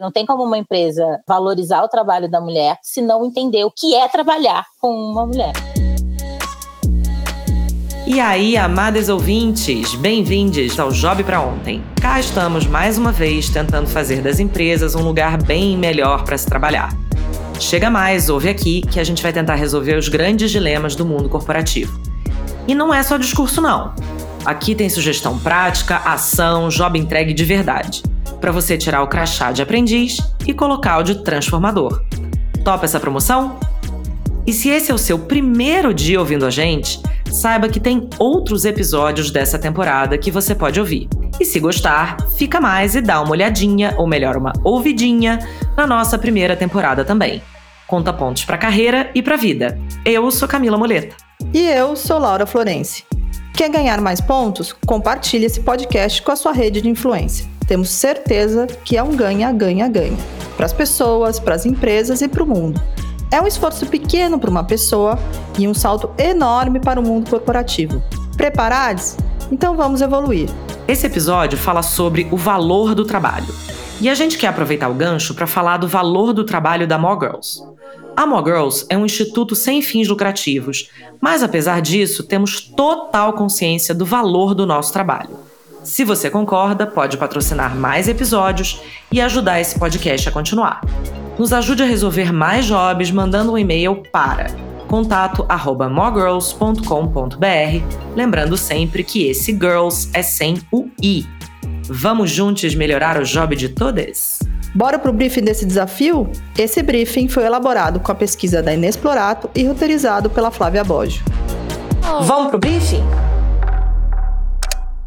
Não tem como uma empresa valorizar o trabalho da mulher se não entender o que é trabalhar com uma mulher. E aí, amados ouvintes, bem-vindos ao Job para Ontem. Cá estamos mais uma vez tentando fazer das empresas um lugar bem melhor para se trabalhar. Chega mais, ouve aqui que a gente vai tentar resolver os grandes dilemas do mundo corporativo. E não é só discurso, não. Aqui tem sugestão prática, ação, job entregue de verdade. Para você tirar o crachá de aprendiz e colocar o de transformador. Topa essa promoção? E se esse é o seu primeiro dia ouvindo a gente, saiba que tem outros episódios dessa temporada que você pode ouvir. E se gostar, fica mais e dá uma olhadinha, ou melhor, uma ouvidinha, na nossa primeira temporada também. Conta pontos para carreira e para vida. Eu sou Camila Moleta. E eu sou Laura Florence. Quer ganhar mais pontos? Compartilhe esse podcast com a sua rede de influência. Temos certeza que é um ganha-ganha-ganha para as pessoas, para as empresas e para o mundo. É um esforço pequeno para uma pessoa e um salto enorme para o mundo corporativo. Preparados? Então vamos evoluir. Esse episódio fala sobre o valor do trabalho. E a gente quer aproveitar o gancho para falar do valor do trabalho da More Girls. A More Girls é um instituto sem fins lucrativos, mas apesar disso, temos total consciência do valor do nosso trabalho. Se você concorda, pode patrocinar mais episódios e ajudar esse podcast a continuar. Nos ajude a resolver mais jobs mandando um e-mail para contato@mogirls.com.br, lembrando sempre que esse girls é sem o i. Vamos juntos melhorar o job de todas? Bora pro briefing desse desafio? Esse briefing foi elaborado com a pesquisa da Inexplorato e roteirizado pela Flávia Boggio. Vamos pro briefing?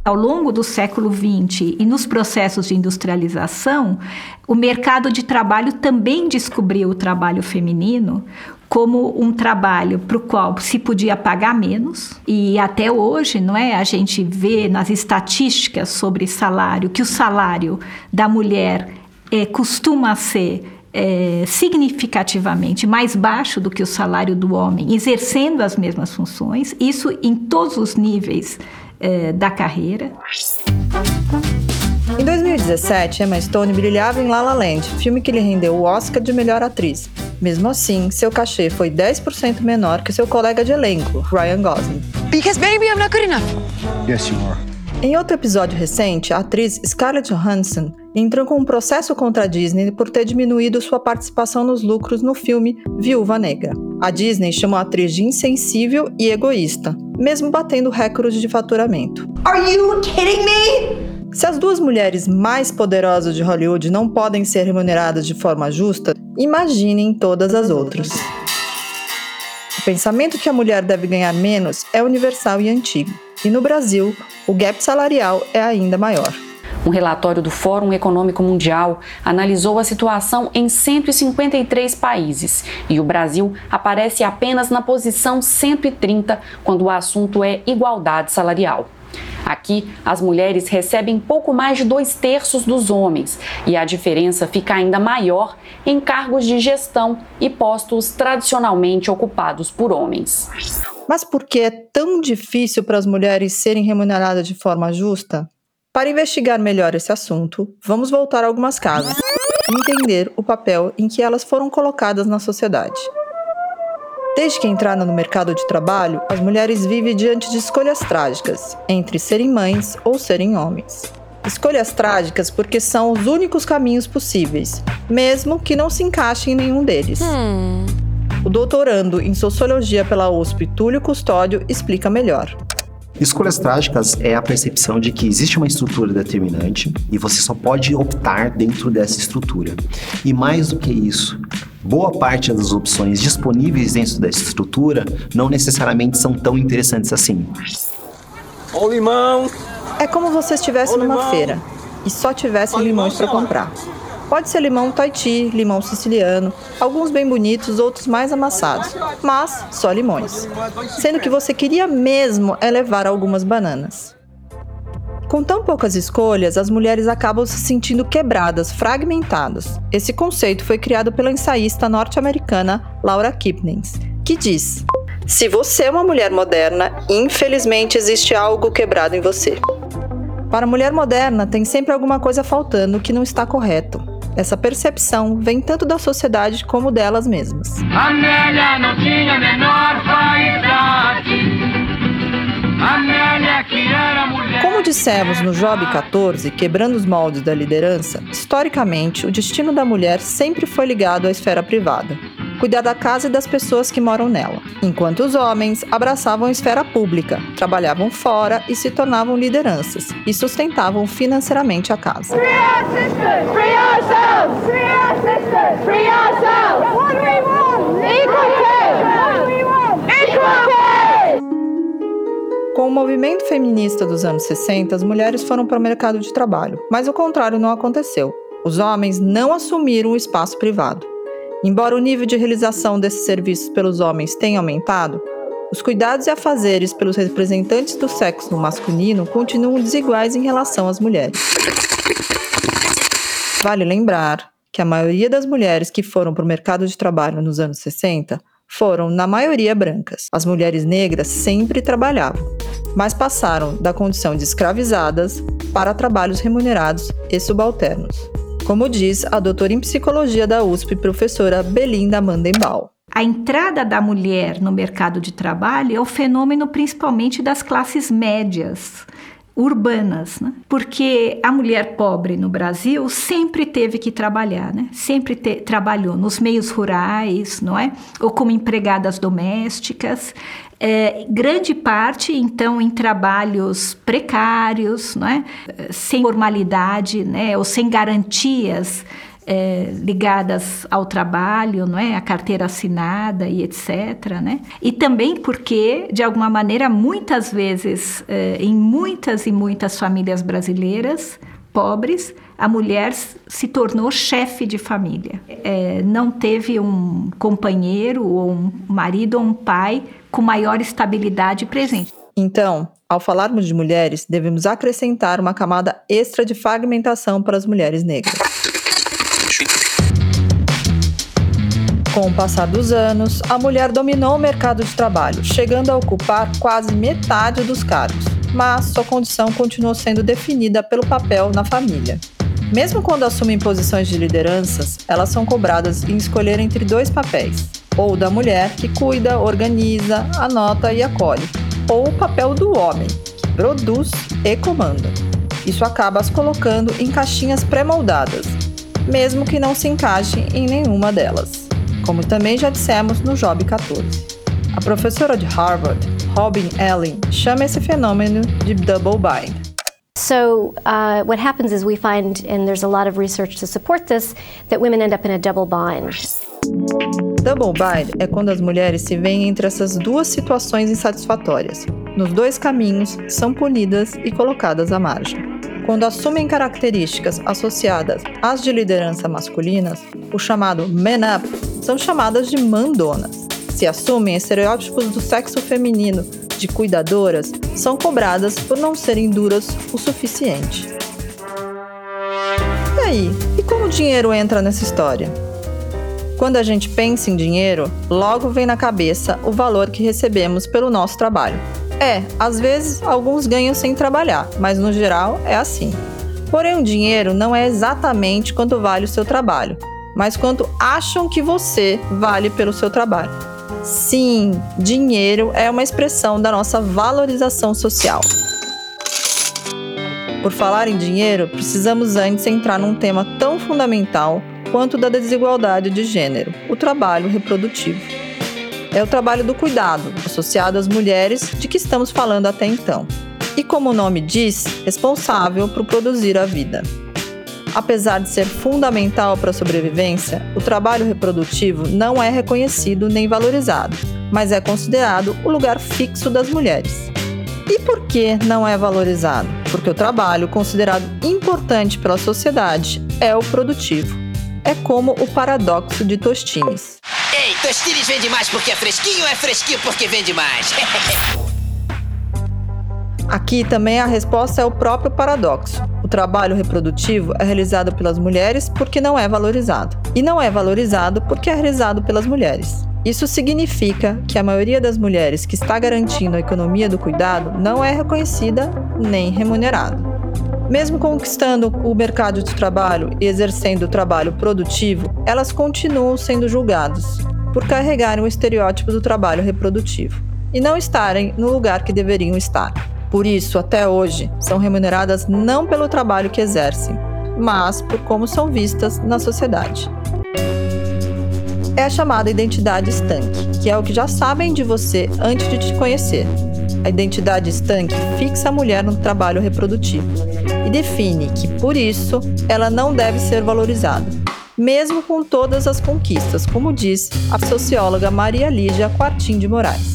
Ao longo do século XX e nos processos de industrialização, o mercado de trabalho também descobriu o trabalho feminino como um trabalho para o qual se podia pagar menos e até hoje, não é? A gente vê nas estatísticas sobre salário que o salário da mulher é, costuma ser é, significativamente mais baixo do que o salário do homem, exercendo as mesmas funções, isso em todos os níveis é, da carreira. Em 2017, Emma Stone brilhava em La La Land, filme que lhe rendeu o Oscar de melhor atriz. Mesmo assim, seu cachê foi 10% menor que seu colega de elenco, Ryan Gosling. Because maybe I'm not good enough. Yes, you are. Em outro episódio recente, a atriz Scarlett Johansson entrou com um processo contra a Disney por ter diminuído sua participação nos lucros no filme Viúva Negra. A Disney chamou a atriz de insensível e egoísta, mesmo batendo recordes de faturamento. Are you kidding me? Se as duas mulheres mais poderosas de Hollywood não podem ser remuneradas de forma justa, imaginem todas as outras. O pensamento que a mulher deve ganhar menos é universal e antigo, e no Brasil, o gap salarial é ainda maior. Um relatório do Fórum Econômico Mundial analisou a situação em 153 países e o Brasil aparece apenas na posição 130 quando o assunto é igualdade salarial. Aqui, as mulheres recebem pouco mais de dois terços dos homens e a diferença fica ainda maior em cargos de gestão e postos tradicionalmente ocupados por homens. Mas por que é tão difícil para as mulheres serem remuneradas de forma justa? Para investigar melhor esse assunto, vamos voltar a algumas casas e entender o papel em que elas foram colocadas na sociedade. Desde que entraram no mercado de trabalho, as mulheres vivem diante de escolhas trágicas entre serem mães ou serem homens. Escolhas trágicas porque são os únicos caminhos possíveis, mesmo que não se encaixem em nenhum deles. Hmm. O doutorando em sociologia pela USP, Túlio Custódio, explica melhor. Escolhas trágicas é a percepção de que existe uma estrutura determinante e você só pode optar dentro dessa estrutura. E mais do que isso, boa parte das opções disponíveis dentro dessa estrutura não necessariamente são tão interessantes assim. Ó limão! É como você estivesse Ô, numa limão. feira e só tivesse limões para comprar. Pode ser limão Tahiti, limão siciliano, alguns bem bonitos, outros mais amassados, mas só limões. Sendo que você queria mesmo é levar algumas bananas. Com tão poucas escolhas, as mulheres acabam se sentindo quebradas, fragmentadas. Esse conceito foi criado pela ensaísta norte-americana Laura Kipnis, que diz: Se você é uma mulher moderna, infelizmente existe algo quebrado em você. Para a mulher moderna, tem sempre alguma coisa faltando que não está correto. Essa percepção vem tanto da sociedade como delas mesmas. Amélia não tinha menor vaidade. Como dissemos no Job 14, Quebrando os Moldes da Liderança, historicamente o destino da mulher sempre foi ligado à esfera privada cuidar da casa e das pessoas que moram nela, enquanto os homens abraçavam a esfera pública, trabalhavam fora e se tornavam lideranças e sustentavam financeiramente a casa. Com o movimento feminista dos anos 60, as mulheres foram para o mercado de trabalho, mas o contrário não aconteceu. Os homens não assumiram o espaço privado. Embora o nível de realização desses serviços pelos homens tenha aumentado, os cuidados e afazeres pelos representantes do sexo masculino continuam desiguais em relação às mulheres. Vale lembrar que a maioria das mulheres que foram para o mercado de trabalho nos anos 60 foram, na maioria, brancas. As mulheres negras sempre trabalhavam, mas passaram da condição de escravizadas para trabalhos remunerados e subalternos como diz a doutora em psicologia da USP, professora Belinda Mandenbaum. A entrada da mulher no mercado de trabalho é o fenômeno principalmente das classes médias urbanas, né? porque a mulher pobre no Brasil sempre teve que trabalhar, né? sempre te, trabalhou nos meios rurais, não é? Ou como empregadas domésticas, é, grande parte, então, em trabalhos precários, não é? sem formalidade, né? ou sem garantias é, ligadas ao trabalho, não é? A carteira assinada e etc, né? E também porque, de alguma maneira, muitas vezes, é, em muitas e muitas famílias brasileiras pobres, a mulher se tornou chefe de família. É, não teve um companheiro ou um marido ou um pai com maior estabilidade presente. Então, ao falarmos de mulheres, devemos acrescentar uma camada extra de fragmentação para as mulheres negras. Com o passar dos anos, a mulher dominou o mercado de trabalho, chegando a ocupar quase metade dos cargos, mas sua condição continuou sendo definida pelo papel na família. Mesmo quando assumem posições de lideranças, elas são cobradas em escolher entre dois papéis: ou da mulher, que cuida, organiza, anota e acolhe, ou o papel do homem, que produz e comanda. Isso acaba as colocando em caixinhas pré-moldadas, mesmo que não se encaixe em nenhuma delas como também já dissemos no Job 14. A professora de Harvard, Robin Ellen, chama esse fenômeno de double bind. So, uh, what happens is we find, and there's a lot of research to support this, that women end up in a double bind. Double bind é quando as mulheres se veem entre essas duas situações insatisfatórias. Nos dois caminhos, são punidas e colocadas à margem. Quando assumem características associadas às de liderança masculinas, o chamado man up, são chamadas de mandonas. Se assumem estereótipos do sexo feminino de cuidadoras, são cobradas por não serem duras o suficiente. E aí, e como o dinheiro entra nessa história? Quando a gente pensa em dinheiro, logo vem na cabeça o valor que recebemos pelo nosso trabalho. É, às vezes alguns ganham sem trabalhar, mas no geral é assim. Porém, o dinheiro não é exatamente quanto vale o seu trabalho, mas quanto acham que você vale pelo seu trabalho. Sim, dinheiro é uma expressão da nossa valorização social. Por falar em dinheiro, precisamos antes entrar num tema tão fundamental quanto da desigualdade de gênero: o trabalho reprodutivo é o trabalho do cuidado, associado às mulheres de que estamos falando até então. E como o nome diz, responsável por produzir a vida. Apesar de ser fundamental para a sobrevivência, o trabalho reprodutivo não é reconhecido nem valorizado, mas é considerado o lugar fixo das mulheres. E por que não é valorizado? Porque o trabalho considerado importante pela sociedade é o produtivo. É como o paradoxo de Tostines. Tostines vende mais porque é fresquinho é fresquinho porque vende mais? Aqui também a resposta é o próprio paradoxo. O trabalho reprodutivo é realizado pelas mulheres porque não é valorizado. E não é valorizado porque é realizado pelas mulheres. Isso significa que a maioria das mulheres que está garantindo a economia do cuidado não é reconhecida nem remunerada. Mesmo conquistando o mercado de trabalho e exercendo o trabalho produtivo, elas continuam sendo julgadas por carregarem o estereótipo do trabalho reprodutivo e não estarem no lugar que deveriam estar. Por isso, até hoje, são remuneradas não pelo trabalho que exercem, mas por como são vistas na sociedade. É a chamada identidade estanque, que é o que já sabem de você antes de te conhecer. A identidade estanque fixa a mulher no trabalho reprodutivo e define que, por isso, ela não deve ser valorizada, mesmo com todas as conquistas, como diz a socióloga Maria Lígia Quartim de Moraes.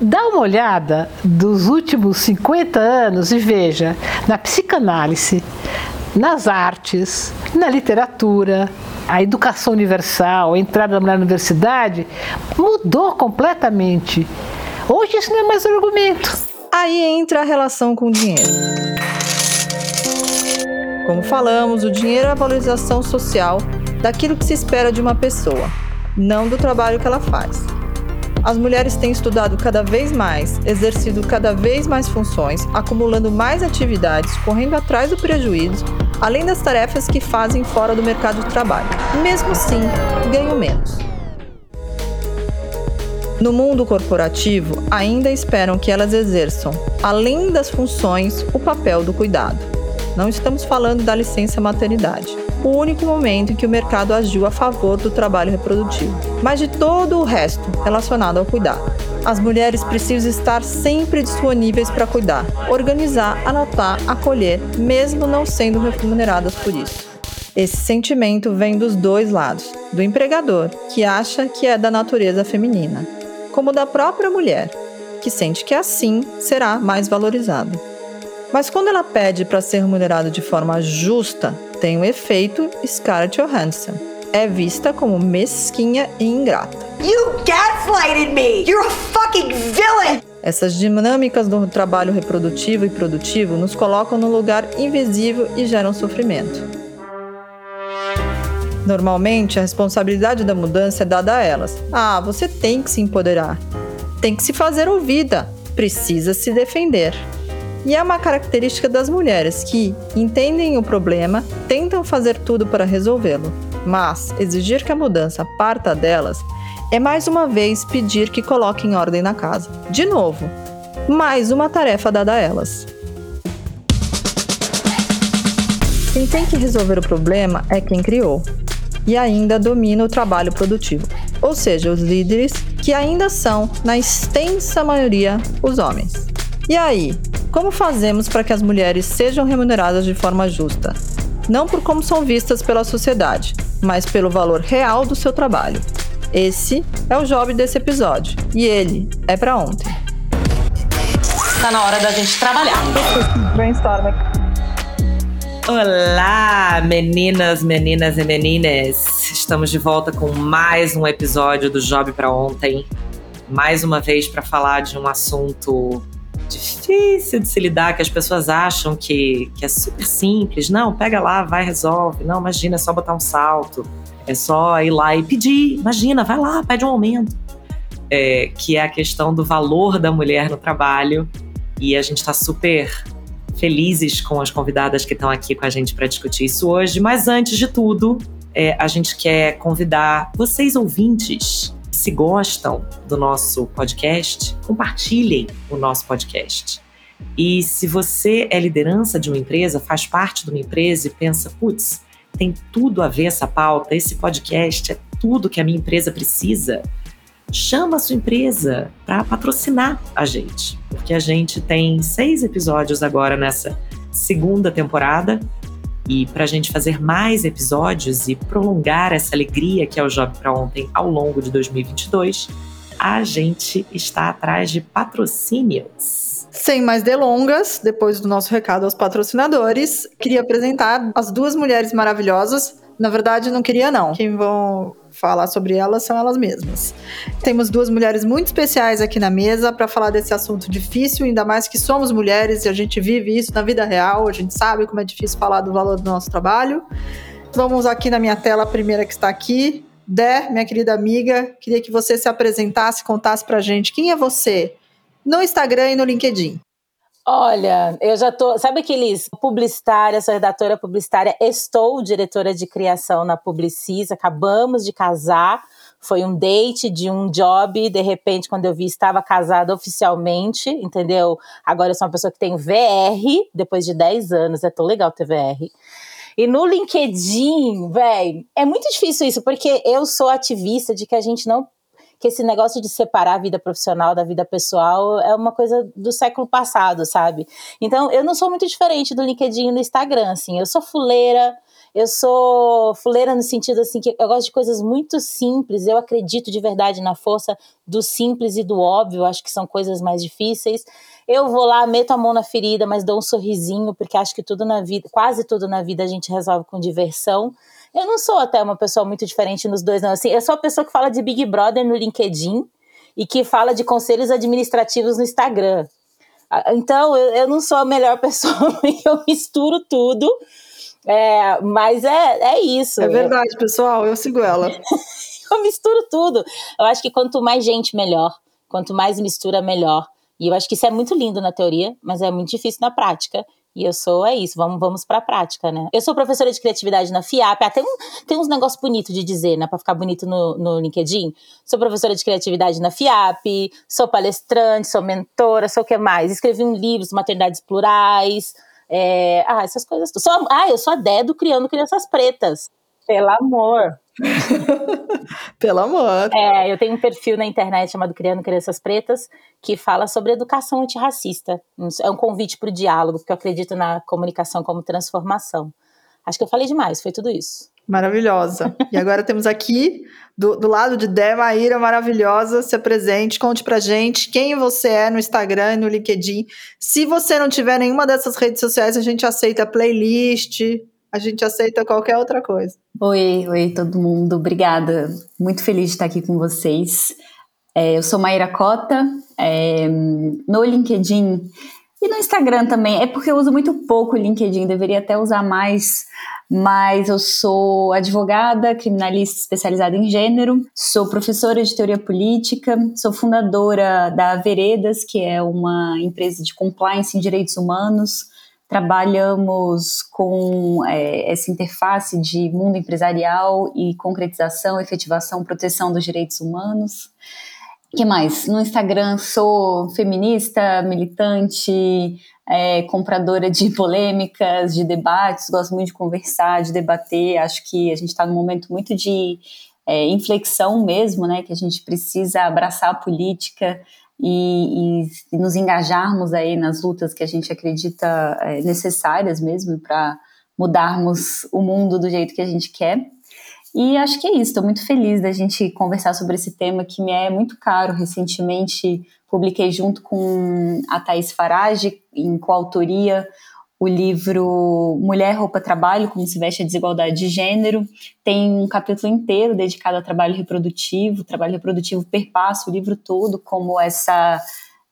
Dá uma olhada dos últimos 50 anos e veja na psicanálise, nas artes, na literatura, a educação universal, a entrada da mulher na universidade mudou completamente. Hoje isso não é mais um argumento. Aí entra a relação com o dinheiro. Como falamos, o dinheiro é a valorização social daquilo que se espera de uma pessoa, não do trabalho que ela faz. As mulheres têm estudado cada vez mais, exercido cada vez mais funções, acumulando mais atividades, correndo atrás do prejuízo, além das tarefas que fazem fora do mercado de trabalho. Mesmo assim, ganham menos. No mundo corporativo, ainda esperam que elas exerçam, além das funções, o papel do cuidado. Não estamos falando da licença maternidade o único momento em que o mercado agiu a favor do trabalho reprodutivo, mas de todo o resto relacionado ao cuidado. As mulheres precisam estar sempre disponíveis para cuidar, organizar, anotar, acolher, mesmo não sendo remuneradas por isso. Esse sentimento vem dos dois lados: do empregador, que acha que é da natureza feminina, como da própria mulher, que sente que assim será mais valorizada. Mas quando ela pede para ser remunerada de forma justa, tem o efeito Scarlett Johansson. É vista como mesquinha e ingrata. You gaslighted me! You're a fucking villain! Essas dinâmicas do trabalho reprodutivo e produtivo nos colocam num lugar invisível e geram sofrimento. Normalmente, a responsabilidade da mudança é dada a elas. Ah, você tem que se empoderar, tem que se fazer ouvida, precisa se defender. E é uma característica das mulheres que entendem o problema, tentam fazer tudo para resolvê-lo. Mas exigir que a mudança parta delas é mais uma vez pedir que coloquem ordem na casa. De novo, mais uma tarefa dada a elas. Quem tem que resolver o problema é quem criou e ainda domina o trabalho produtivo, ou seja, os líderes que ainda são, na extensa maioria, os homens. E aí, como fazemos para que as mulheres sejam remuneradas de forma justa? Não por como são vistas pela sociedade, mas pelo valor real do seu trabalho. Esse é o job desse episódio e ele é para ontem. Tá na hora da gente trabalhar. Brainstorm. Olá, meninas, meninas e menines. Estamos de volta com mais um episódio do Job para ontem. Mais uma vez para falar de um assunto difícil de se lidar, que as pessoas acham que, que é super simples. Não, pega lá, vai, resolve. Não, imagina, é só botar um salto. É só ir lá e pedir. Imagina, vai lá, pede um aumento. É, que é a questão do valor da mulher no trabalho. E a gente está super felizes com as convidadas que estão aqui com a gente para discutir isso hoje. Mas antes de tudo, é, a gente quer convidar vocês ouvintes se gostam do nosso podcast, compartilhem o nosso podcast. E se você é liderança de uma empresa, faz parte de uma empresa e pensa, putz, tem tudo a ver essa pauta, esse podcast é tudo que a minha empresa precisa, chama a sua empresa para patrocinar a gente, porque a gente tem seis episódios agora nessa segunda temporada e para a gente fazer mais episódios e prolongar essa alegria que é o Job para Ontem ao longo de 2022, a gente está atrás de patrocínios. Sem mais delongas, depois do nosso recado aos patrocinadores, queria apresentar as duas mulheres maravilhosas. Na verdade, não queria não. Quem vão falar sobre elas são elas mesmas. Temos duas mulheres muito especiais aqui na mesa para falar desse assunto difícil, ainda mais que somos mulheres e a gente vive isso na vida real, a gente sabe como é difícil falar do valor do nosso trabalho. Vamos aqui na minha tela, a primeira que está aqui. Dé, minha querida amiga, queria que você se apresentasse, contasse pra gente quem é você no Instagram e no LinkedIn. Olha, eu já tô. Sabe aqueles publicitária, sou redatora publicitária, estou diretora de criação na Publicis, acabamos de casar. Foi um date de um job, de repente, quando eu vi, estava casada oficialmente, entendeu? Agora eu sou uma pessoa que tem VR, depois de 10 anos, é tão legal ter VR. E no LinkedIn, velho, é muito difícil isso, porque eu sou ativista de que a gente não que esse negócio de separar a vida profissional da vida pessoal é uma coisa do século passado, sabe? Então, eu não sou muito diferente do LinkedIn e do Instagram, assim. Eu sou fuleira, eu sou fuleira no sentido assim que eu gosto de coisas muito simples. Eu acredito de verdade na força do simples e do óbvio. Acho que são coisas mais difíceis. Eu vou lá, meto a mão na ferida, mas dou um sorrisinho, porque acho que tudo na vida, quase tudo na vida a gente resolve com diversão. Eu não sou até uma pessoa muito diferente nos dois, não. Assim, eu sou a pessoa que fala de Big Brother no LinkedIn e que fala de conselhos administrativos no Instagram. Então, eu, eu não sou a melhor pessoa, eu misturo tudo. É, mas é, é isso. É verdade, pessoal, eu sigo ela. eu misturo tudo. Eu acho que quanto mais gente, melhor. Quanto mais mistura, melhor. E eu acho que isso é muito lindo na teoria, mas é muito difícil na prática. E eu sou, é isso, vamos, vamos pra prática, né? Eu sou professora de criatividade na FIAP, até um, tem uns negócios bonitos de dizer, né? Pra ficar bonito no, no LinkedIn. Sou professora de criatividade na FIAP, sou palestrante, sou mentora, sou o que mais? Escrevi um livro maternidades plurais. É, ah, essas coisas. Sou, ah, eu sou a Dedo criando crianças pretas. Pelo amor. Pelo amor. É, eu tenho um perfil na internet chamado Criando Crianças Pretas que fala sobre educação antirracista. É um convite para o diálogo, porque eu acredito na comunicação como transformação. Acho que eu falei demais, foi tudo isso. Maravilhosa. E agora temos aqui, do, do lado de Dé, Maíra, maravilhosa, se apresente, conte pra gente quem você é no Instagram e no LinkedIn. Se você não tiver nenhuma dessas redes sociais, a gente aceita playlist, a gente aceita qualquer outra coisa. Oi, oi todo mundo, obrigada. Muito feliz de estar aqui com vocês. É, eu sou Maíra Cota, é, no LinkedIn e no Instagram também. É porque eu uso muito pouco o LinkedIn, deveria até usar mais, mas eu sou advogada, criminalista especializada em gênero, sou professora de teoria política, sou fundadora da Veredas, que é uma empresa de compliance em direitos humanos trabalhamos com é, essa interface de mundo empresarial e concretização, efetivação, proteção dos direitos humanos. O que mais? No Instagram sou feminista, militante, é, compradora de polêmicas, de debates, gosto muito de conversar, de debater. Acho que a gente está num momento muito de é, inflexão mesmo, né? Que a gente precisa abraçar a política, e, e, nos engajarmos aí nas lutas que a gente acredita é, necessárias mesmo para mudarmos o mundo do jeito que a gente quer. E acho que é isso, estou muito feliz da gente conversar sobre esse tema que me é muito caro. Recentemente publiquei junto com a Thais Farage, em coautoria, o livro Mulher, Roupa, Trabalho, como se veste a desigualdade de gênero. Tem um capítulo inteiro dedicado ao trabalho reprodutivo. Trabalho reprodutivo perpassa o livro todo como essa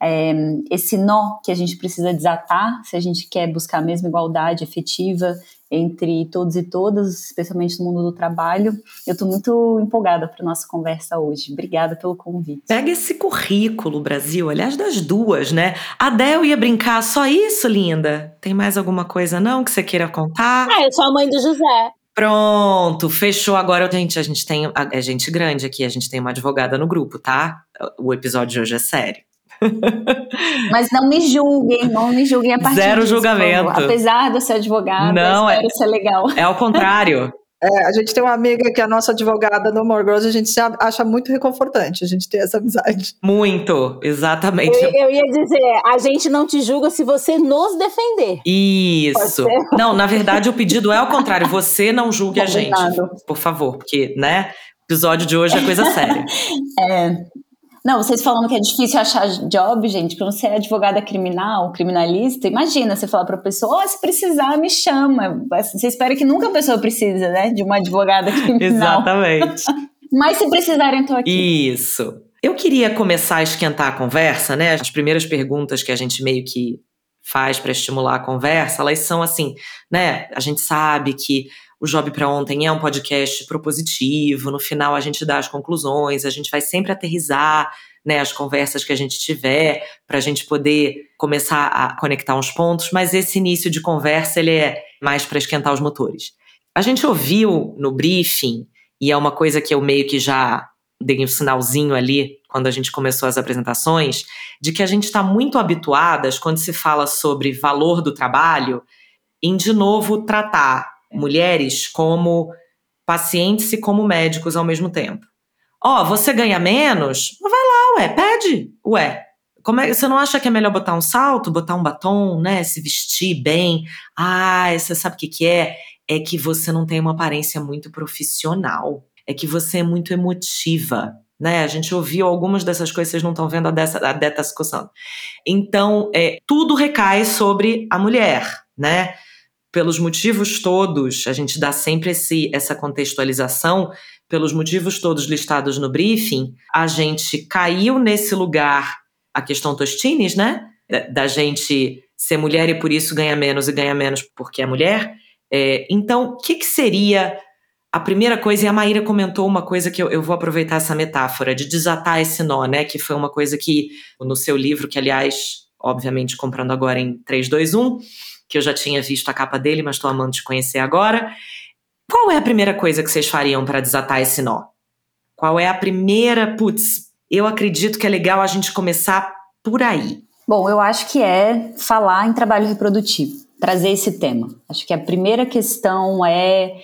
é, esse nó que a gente precisa desatar se a gente quer buscar a mesma igualdade efetiva entre todos e todas, especialmente no mundo do trabalho. Eu estou muito empolgada para nossa conversa hoje. Obrigada pelo convite. Pega esse currículo, Brasil, aliás, das duas, né? A Del ia brincar, só isso, linda? Tem mais alguma coisa não que você queira contar? Ah, eu sou a mãe do José. Pronto, fechou. Agora, gente, a gente tem. É gente grande aqui, a gente tem uma advogada no grupo, tá? O episódio de hoje é sério. Mas não me julguem, não me julguem a partir Zero disso, julgamento. Apesar de eu ser advogada, não, espero é, ser legal. É ao contrário. É, a gente tem uma amiga que é a nossa advogada no More Girls, a gente acha muito reconfortante a gente ter essa amizade. Muito, exatamente. Eu, eu, ia dizer, a gente não te julga se você nos defender. Isso. Não, na verdade o pedido é ao contrário, você não julgue a gente, por favor, porque, né, o episódio de hoje é coisa séria. é, não, vocês falando que é difícil achar job, gente, quando você é advogada criminal, criminalista, imagina você falar para a pessoa, oh, se precisar, me chama. Você espera que nunca a pessoa precisa, né, de uma advogada criminal. Exatamente. Mas se precisarem, estou aqui. Isso. Eu queria começar a esquentar a conversa, né? As primeiras perguntas que a gente meio que faz para estimular a conversa, elas são assim, né? A gente sabe que o Job para Ontem é um podcast propositivo, no final a gente dá as conclusões, a gente vai sempre aterrizar né, as conversas que a gente tiver, para a gente poder começar a conectar uns pontos, mas esse início de conversa ele é mais para esquentar os motores. A gente ouviu no briefing, e é uma coisa que eu meio que já dei um sinalzinho ali quando a gente começou as apresentações, de que a gente está muito habituadas, quando se fala sobre valor do trabalho, em de novo tratar mulheres como pacientes e como médicos ao mesmo tempo. Ó, oh, você ganha menos? Vai lá, ué, pede. Ué, como é, você não acha que é melhor botar um salto, botar um batom, né? Se vestir bem? Ah, você sabe o que, que é? É que você não tem uma aparência muito profissional. É que você é muito emotiva. Né? A gente ouviu algumas dessas coisas, vocês não estão vendo a, dessa, a Deta se coçando. Então, é, tudo recai sobre a mulher, né? Pelos motivos todos, a gente dá sempre esse, essa contextualização pelos motivos todos listados no briefing, a gente caiu nesse lugar, a questão Tostines, né? Da, gente ser mulher e por isso ganha menos e ganha menos porque é mulher. É, então, o que, que, seria a primeira coisa? E a Maíra comentou uma coisa que eu, eu, vou aproveitar essa metáfora de desatar esse nó, né? Que foi uma coisa que no seu livro, que aliás, obviamente comprando agora em 3, 2, 1, que eu já tinha visto a capa dele, mas estou amando te conhecer agora. Qual é a primeira coisa que vocês fariam para desatar esse nó? Qual é a primeira, putz, eu acredito que é legal a gente começar por aí. Bom, eu acho que é falar em trabalho reprodutivo, trazer esse tema. Acho que a primeira questão é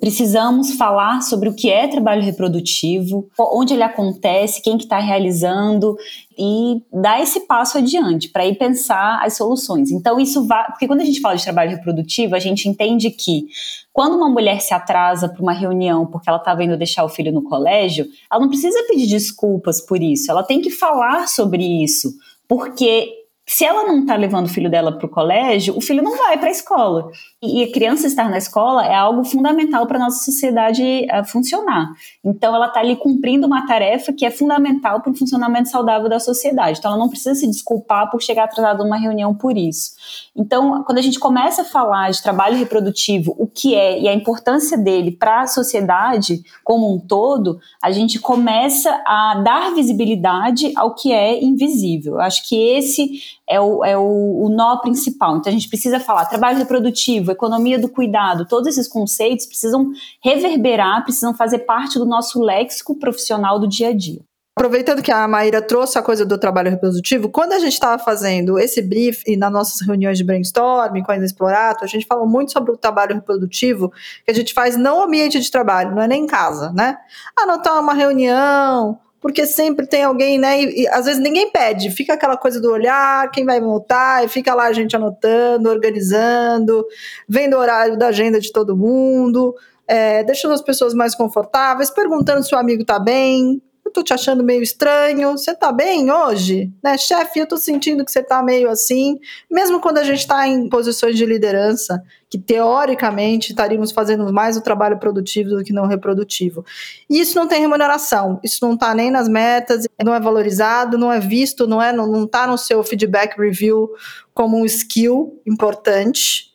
precisamos falar sobre o que é trabalho reprodutivo, onde ele acontece, quem que está realizando e dar esse passo adiante para ir pensar as soluções. Então isso vai, porque quando a gente fala de trabalho reprodutivo, a gente entende que quando uma mulher se atrasa para uma reunião porque ela estava indo deixar o filho no colégio, ela não precisa pedir desculpas por isso, ela tem que falar sobre isso, porque se ela não está levando o filho dela para o colégio, o filho não vai para a escola. E, a criança estar na escola é algo fundamental para a nossa sociedade uh, funcionar. Então, ela está ali cumprindo uma tarefa que é fundamental para o funcionamento saudável da sociedade. Então, ela não precisa se desculpar por chegar atrasada numa reunião por isso. Então, quando a gente começa a falar de trabalho reprodutivo, o que é e a importância dele para a sociedade como um todo, a gente começa a dar visibilidade ao que é invisível. Eu acho que esse é o, é o, o nó principal. Então a gente precisa falar trabalho reprodutivo, economia do cuidado, todos esses conceitos precisam reverberar, precisam fazer parte do nosso léxico profissional do dia a dia. Aproveitando que a Maíra trouxe a coisa do trabalho reprodutivo, quando a gente estava fazendo esse brief e nas nossas reuniões de brainstorming com a Inexplorato, a gente falou muito sobre o trabalho reprodutivo que a gente faz não ambiente de trabalho, não é nem em casa, né? Anotar uma reunião, porque sempre tem alguém, né? E, e, às vezes ninguém pede, fica aquela coisa do olhar, quem vai voltar, e fica lá a gente anotando, organizando, vendo o horário da agenda de todo mundo, é, deixando as pessoas mais confortáveis, perguntando se o amigo tá bem, eu tô te achando meio estranho, você tá bem hoje? Né, chefe, eu tô sentindo que você tá meio assim, mesmo quando a gente tá em posições de liderança, que teoricamente estaríamos fazendo mais o trabalho produtivo do que não reprodutivo. E isso não tem remuneração, isso não tá nem nas metas, não é valorizado, não é visto, não é, não, não tá no seu feedback review como um skill importante.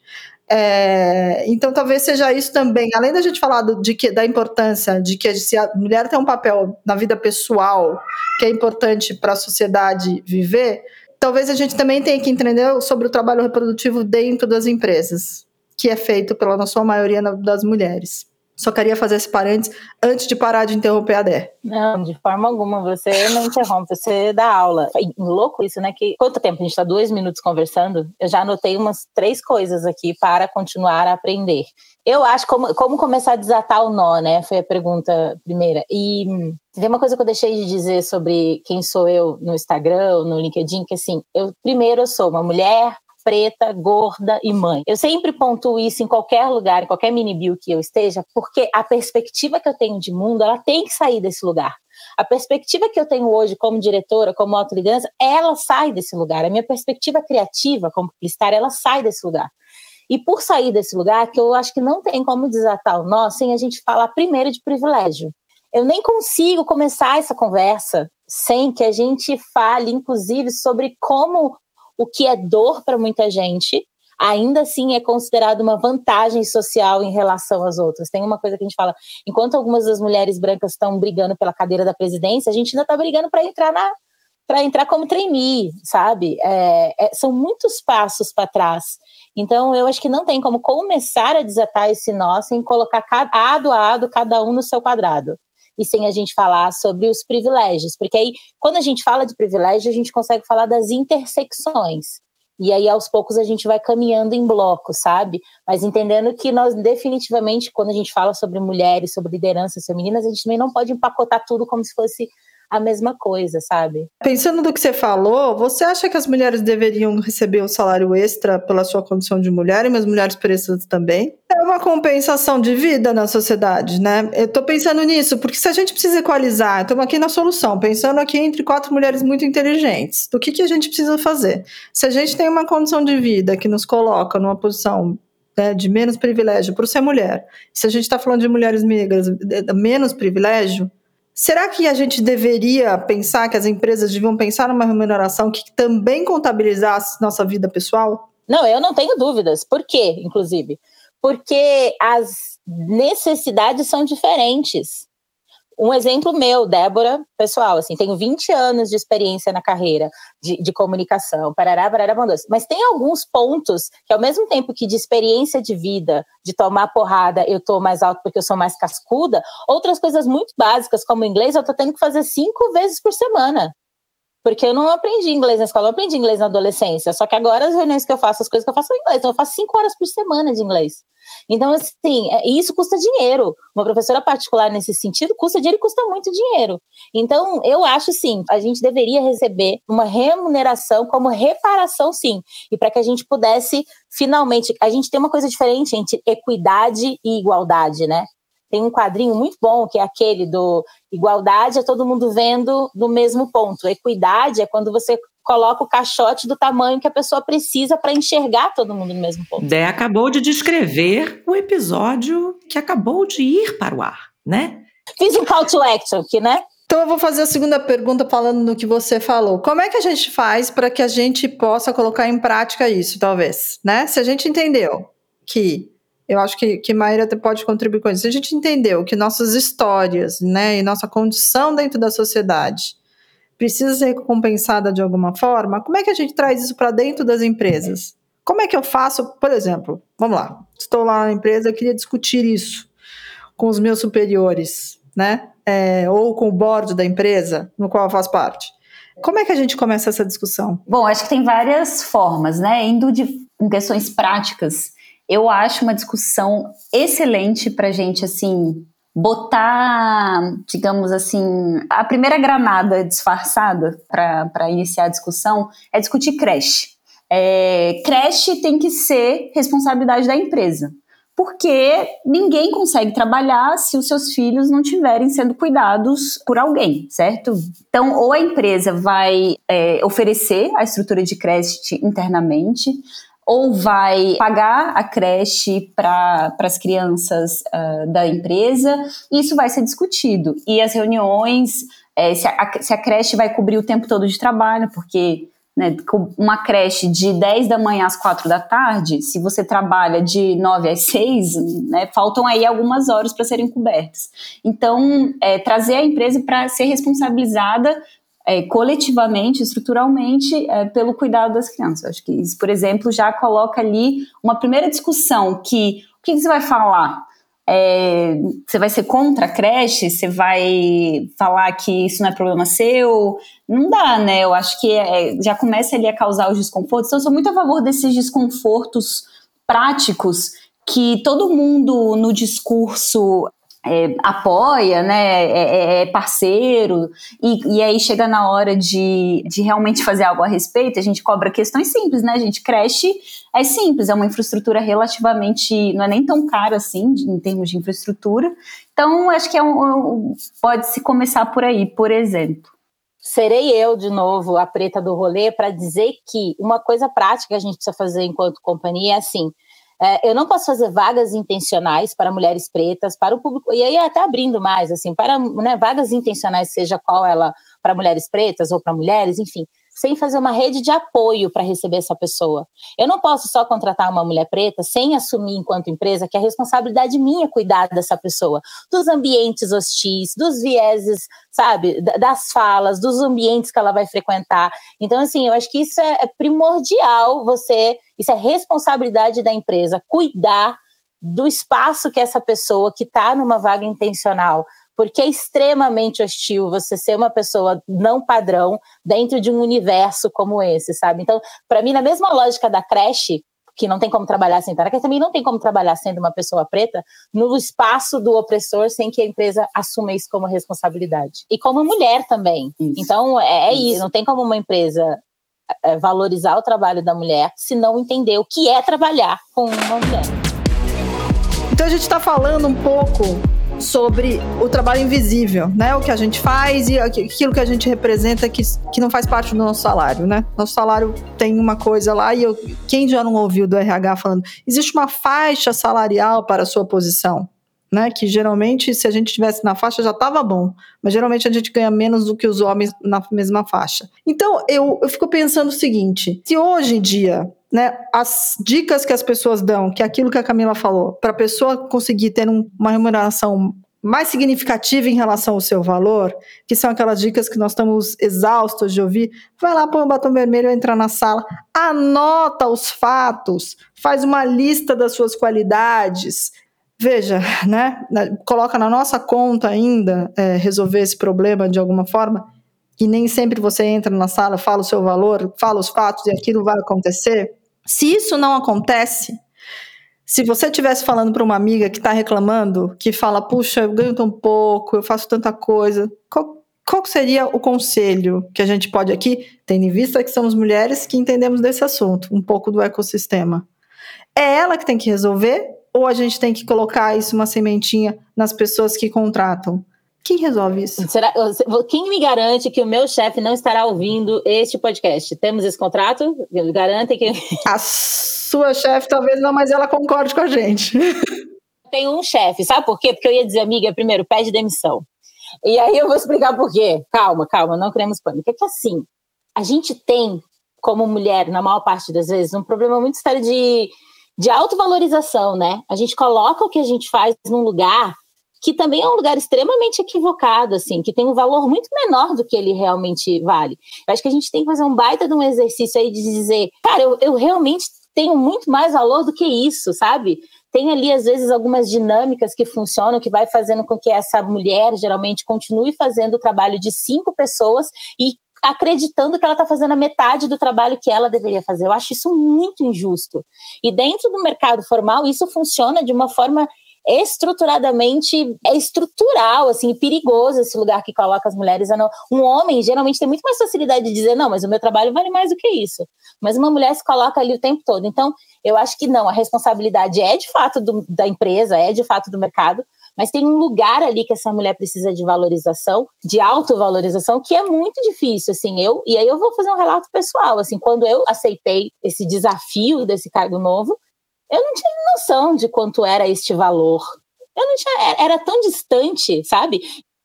É, então, talvez seja isso também. Além da gente falar do, de que, da importância de que se a mulher tem um papel na vida pessoal que é importante para a sociedade viver, talvez a gente também tenha que entender sobre o trabalho reprodutivo dentro das empresas, que é feito pela sua maioria das mulheres. Só queria fazer esse parênteses antes de parar de interromper a Dé. Não, de forma alguma. Você não interrompe, você dá aula. É louco isso, né? Que quanto tempo? A gente está dois minutos conversando. Eu já anotei umas três coisas aqui para continuar a aprender. Eu acho como, como começar a desatar o nó, né? Foi a pergunta primeira. E tem uma coisa que eu deixei de dizer sobre quem sou eu no Instagram, no LinkedIn, que assim, eu primeiro eu sou uma mulher preta, gorda e mãe. Eu sempre pontuo isso em qualquer lugar, em qualquer mini bio que eu esteja, porque a perspectiva que eu tenho de mundo, ela tem que sair desse lugar. A perspectiva que eu tenho hoje como diretora, como autoliderança, ela sai desse lugar. A minha perspectiva criativa como publicitária, ela sai desse lugar. E por sair desse lugar, que eu acho que não tem como desatar o nó sem a gente falar primeiro de privilégio. Eu nem consigo começar essa conversa sem que a gente fale, inclusive, sobre como o que é dor para muita gente, ainda assim é considerado uma vantagem social em relação às outras. Tem uma coisa que a gente fala, enquanto algumas das mulheres brancas estão brigando pela cadeira da presidência, a gente ainda está brigando para entrar na para entrar como trainee, sabe? É, é, são muitos passos para trás. Então, eu acho que não tem como começar a desatar esse nó sem colocar cada, a ado cada um no seu quadrado. E sem a gente falar sobre os privilégios. Porque aí, quando a gente fala de privilégio, a gente consegue falar das intersecções. E aí, aos poucos, a gente vai caminhando em bloco, sabe? Mas entendendo que nós, definitivamente, quando a gente fala sobre mulheres, sobre lideranças femininas, a gente também não pode empacotar tudo como se fosse a mesma coisa, sabe? Pensando no que você falou, você acha que as mulheres deveriam receber um salário extra pela sua condição de mulher e as mulheres pretas também? É uma compensação de vida na sociedade, né? Eu tô pensando nisso, porque se a gente precisa equalizar, estamos aqui na solução, pensando aqui entre quatro mulheres muito inteligentes, do que, que a gente precisa fazer? Se a gente tem uma condição de vida que nos coloca numa posição né, de menos privilégio por ser mulher, se a gente está falando de mulheres negras, menos privilégio, Será que a gente deveria pensar que as empresas deviam pensar numa remuneração que também contabilizasse nossa vida pessoal? Não, eu não tenho dúvidas. Por quê, inclusive? Porque as necessidades são diferentes. Um exemplo meu, Débora, pessoal, assim, tenho 20 anos de experiência na carreira de, de comunicação, parará, parará, bondoso. Mas tem alguns pontos que, ao mesmo tempo que de experiência de vida, de tomar porrada, eu tô mais alto porque eu sou mais cascuda, outras coisas muito básicas, como inglês, eu tô tendo que fazer cinco vezes por semana. Porque eu não aprendi inglês na escola, eu aprendi inglês na adolescência. Só que agora as reuniões que eu faço, as coisas que eu faço são em inglês. Então eu faço cinco horas por semana de inglês. Então, assim, é, isso custa dinheiro. Uma professora particular nesse sentido custa dinheiro e custa muito dinheiro. Então, eu acho sim, a gente deveria receber uma remuneração como reparação, sim. E para que a gente pudesse finalmente. A gente tem uma coisa diferente entre equidade e igualdade, né? Tem um quadrinho muito bom que é aquele do igualdade é todo mundo vendo do mesmo ponto. Equidade é quando você coloca o caixote do tamanho que a pessoa precisa para enxergar todo mundo no mesmo ponto. Dé acabou de descrever o episódio que acabou de ir para o ar, né? Fiz um call to action aqui, né? Então eu vou fazer a segunda pergunta falando no que você falou. Como é que a gente faz para que a gente possa colocar em prática isso, talvez, né? Se a gente entendeu que eu acho que, que Maíra pode contribuir com isso. A gente entendeu que nossas histórias, né, e nossa condição dentro da sociedade precisa ser recompensada de alguma forma, como é que a gente traz isso para dentro das empresas? Como é que eu faço, por exemplo, vamos lá, estou lá na empresa, eu queria discutir isso com os meus superiores, né? É, ou com o board da empresa no qual eu faço parte. Como é que a gente começa essa discussão? Bom, acho que tem várias formas, né? Indo de, com questões práticas eu acho uma discussão excelente para gente, assim, botar, digamos assim, a primeira granada disfarçada para iniciar a discussão é discutir creche. É, creche tem que ser responsabilidade da empresa, porque ninguém consegue trabalhar se os seus filhos não estiverem sendo cuidados por alguém, certo? Então, ou a empresa vai é, oferecer a estrutura de creche internamente, ou vai pagar a creche para as crianças uh, da empresa, isso vai ser discutido. E as reuniões, é, se, a, se, a, creche vai cobrir o tempo todo de trabalho, porque né, uma creche de 10 da manhã às 4 da tarde, se você trabalha de 9 às 6, né, faltam aí algumas horas para serem cobertas. Então, é, trazer a empresa para ser responsabilizada é, coletivamente, estruturalmente, é, pelo cuidado das crianças. Acho que isso, por exemplo, já coloca ali uma primeira discussão que o que, você vai falar? É, você vai ser contra a creche? Você vai falar que isso não é problema seu? Não dá, né? Eu acho que é, já começa ali a causar os desconfortos. Então, eu sou muito a favor desses desconfortos práticos que todo mundo no discurso é, apoia, né, é, é, é parceiro, e, e, aí chega na hora de, de realmente fazer algo a respeito, a gente cobra questões simples, né, gente? Creche é simples, é uma infraestrutura relativamente, não é nem tão cara assim, em termos de infraestrutura, então acho que é um, pode-se começar por aí, por exemplo. Serei eu, de novo, a preta do rolê, para dizer que uma coisa prática que a gente precisa fazer enquanto companhia é assim, é, eu não posso fazer vagas intencionais para mulheres pretas, para o público, e aí até abrindo mais, assim, para né, vagas intencionais, seja qual ela, para mulheres pretas ou para mulheres, enfim, sem fazer uma rede de apoio para receber essa pessoa. Eu não posso só contratar uma mulher preta sem assumir, enquanto empresa, que é responsabilidade minha cuidar dessa pessoa, dos ambientes hostis, dos vieses, sabe, das falas, dos ambientes que ela vai frequentar. Então, assim, eu acho que isso é, é primordial você, isso é responsabilidade da empresa, cuidar do espaço que essa pessoa que está numa vaga intencional porque é extremamente hostil você ser uma pessoa não padrão dentro de um universo como esse, sabe? Então, para mim, na mesma lógica da creche, que não tem como trabalhar sem tarefas, também não tem como trabalhar sendo uma pessoa preta no espaço do opressor sem que a empresa assuma isso como responsabilidade. E como mulher também. Isso. Então, é, é isso. isso. Não tem como uma empresa valorizar o trabalho da mulher se não entender o que é trabalhar com uma mulher. Então, a gente está falando um pouco sobre o trabalho invisível, né? O que a gente faz e aquilo que a gente representa que, que não faz parte do nosso salário, né? Nosso salário tem uma coisa lá e eu, quem já não ouviu do RH falando, existe uma faixa salarial para a sua posição, né? Que geralmente, se a gente estivesse na faixa, já estava bom. Mas geralmente a gente ganha menos do que os homens na mesma faixa. Então, eu, eu fico pensando o seguinte: se hoje em dia né, as dicas que as pessoas dão, que é aquilo que a Camila falou, para a pessoa conseguir ter um, uma remuneração mais significativa em relação ao seu valor, que são aquelas dicas que nós estamos exaustos de ouvir, vai lá, põe o batom vermelho, entra na sala, anota os fatos, faz uma lista das suas qualidades, veja, né, coloca na nossa conta ainda é, resolver esse problema de alguma forma, e nem sempre você entra na sala, fala o seu valor, fala os fatos e aquilo vai acontecer. Se isso não acontece, se você estivesse falando para uma amiga que está reclamando, que fala, puxa, eu ganho tão pouco, eu faço tanta coisa, qual, qual seria o conselho que a gente pode aqui, tendo em vista que somos mulheres que entendemos desse assunto, um pouco do ecossistema? É ela que tem que resolver ou a gente tem que colocar isso, uma sementinha, nas pessoas que contratam? Quem resolve isso? Será, quem me garante que o meu chefe não estará ouvindo este podcast? Temos esse contrato? Garante que. A sua chefe talvez não, mas ela concorde com a gente. Tem um chefe, sabe por quê? Porque eu ia dizer, amiga, primeiro, pede demissão. E aí eu vou explicar por quê. Calma, calma, não queremos pânico. É que assim, a gente tem, como mulher, na maior parte das vezes, um problema muito sério de, de autovalorização, né? A gente coloca o que a gente faz num lugar que também é um lugar extremamente equivocado, assim, que tem um valor muito menor do que ele realmente vale. Eu acho que a gente tem que fazer um baita de um exercício aí de dizer, cara, eu, eu realmente tenho muito mais valor do que isso, sabe? Tem ali, às vezes, algumas dinâmicas que funcionam, que vai fazendo com que essa mulher, geralmente, continue fazendo o trabalho de cinco pessoas e acreditando que ela está fazendo a metade do trabalho que ela deveria fazer. Eu acho isso muito injusto. E dentro do mercado formal, isso funciona de uma forma estruturadamente é estrutural, assim, perigoso esse lugar que coloca as mulheres. Um homem geralmente tem muito mais facilidade de dizer, não, mas o meu trabalho vale mais do que isso. Mas uma mulher se coloca ali o tempo todo. Então, eu acho que não, a responsabilidade é de fato do, da empresa, é de fato do mercado, mas tem um lugar ali que essa mulher precisa de valorização, de autovalorização, que é muito difícil, assim, eu, e aí eu vou fazer um relato pessoal, assim, quando eu aceitei esse desafio desse cargo novo, eu não tinha noção de quanto era este valor. Eu não tinha, era tão distante, sabe?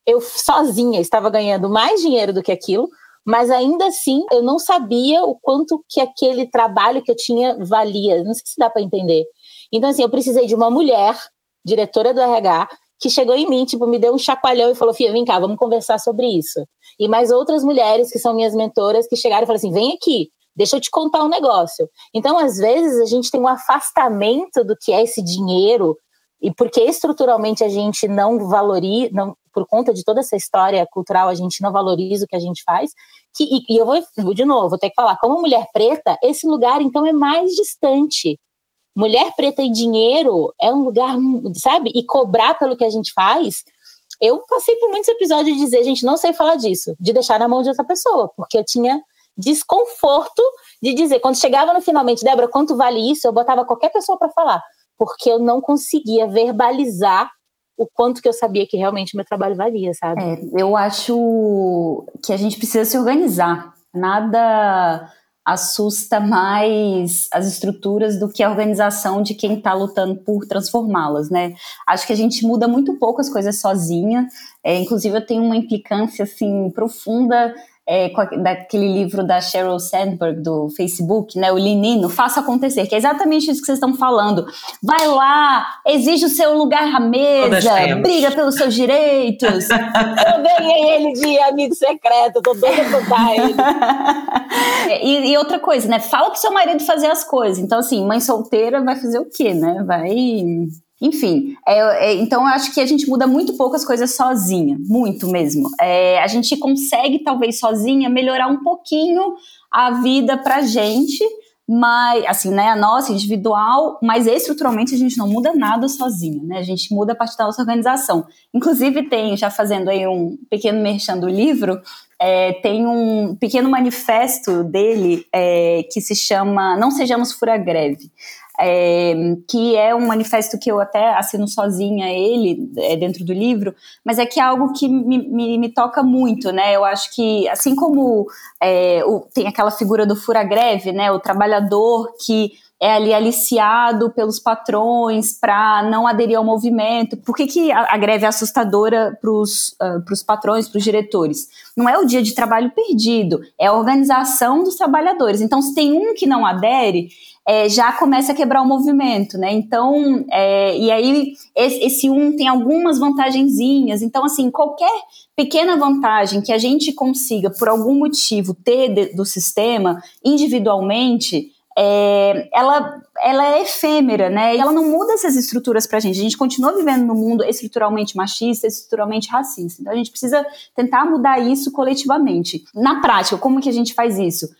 Eu sozinha estava ganhando mais dinheiro do que aquilo, mas ainda assim eu não sabia o quanto que aquele trabalho que eu tinha valia. Não sei se dá para entender. Então assim, eu precisei de uma mulher, diretora do RH, que chegou em mim, tipo, me deu um chacoalhão e falou: "Fia, vem cá, vamos conversar sobre isso". E mais outras mulheres que são minhas mentoras que chegaram e falaram assim: "Vem aqui, Deixa eu te contar um negócio. Então, às vezes, a gente tem um afastamento do que é esse dinheiro, e porque estruturalmente a gente não valoriza, não, por conta de toda essa história cultural, a gente não valoriza o que a gente faz. Que, e, e eu vou, de novo, vou ter que falar, como mulher preta, esse lugar, então, é mais distante. Mulher preta e dinheiro é um lugar, sabe? E cobrar pelo que a gente faz. Eu passei por muitos episódios de dizer, gente, não sei falar disso, de deixar na mão de outra pessoa, porque eu tinha desconforto de dizer, quando chegava no finalmente, Débora, quanto vale isso? Eu botava qualquer pessoa para falar, porque eu não conseguia verbalizar o quanto que eu sabia que realmente meu trabalho valia, sabe? É, eu acho que a gente precisa se organizar. Nada assusta mais as estruturas do que a organização de quem está lutando por transformá-las, né? Acho que a gente muda muito pouco as coisas sozinha. É, inclusive, eu tenho uma implicância assim profunda é, daquele livro da Sheryl Sandberg do Facebook, né, o Linino, faça acontecer, que é exatamente isso que vocês estão falando. Vai lá, exige o seu lugar à mesa, briga pelos seus direitos. Eu ganhei ele de amigo secreto, tô doida pra contar ele. e, e, outra coisa, né, fala pro seu marido fazer as coisas. Então, assim, mãe solteira vai fazer o quê, né? Vai enfim, é, é, então eu acho que a gente muda muito poucas coisas sozinha, muito mesmo. É, a gente consegue, talvez sozinha, melhorar um pouquinho a vida pra gente, mas, assim, né, a nossa individual, mas estruturalmente a gente não muda nada sozinha, né? A gente muda a partir da nossa organização. Inclusive, tem, já fazendo aí um pequeno merchan do livro, é, tem um pequeno manifesto dele é, que se chama Não Sejamos Fura Greve é, que é um manifesto que eu até assino sozinha ele é, dentro do livro, mas é que é algo que me, me, me toca muito, né? Eu acho que assim como é, o, tem aquela figura do fura-greve, né? O trabalhador que é ali aliciado pelos patrões para não aderir ao movimento. Por que, que a, a greve é assustadora para os uh, patrões, para os diretores? Não é o dia de trabalho perdido, é a organização dos trabalhadores. Então, se tem um que não adere, é, já começa a quebrar o movimento, né? Então, é, e aí esse, esse, um tem algumas vantagenzinhas. Então, assim, qualquer pequena vantagem que a gente consiga, por algum motivo, ter de, do sistema individualmente, é, ela, ela é efêmera, né? E ela não muda essas estruturas pra gente. A gente continua vivendo num mundo estruturalmente machista, estruturalmente racista. Então, a gente precisa tentar mudar isso coletivamente. Na prática, como que a gente faz isso?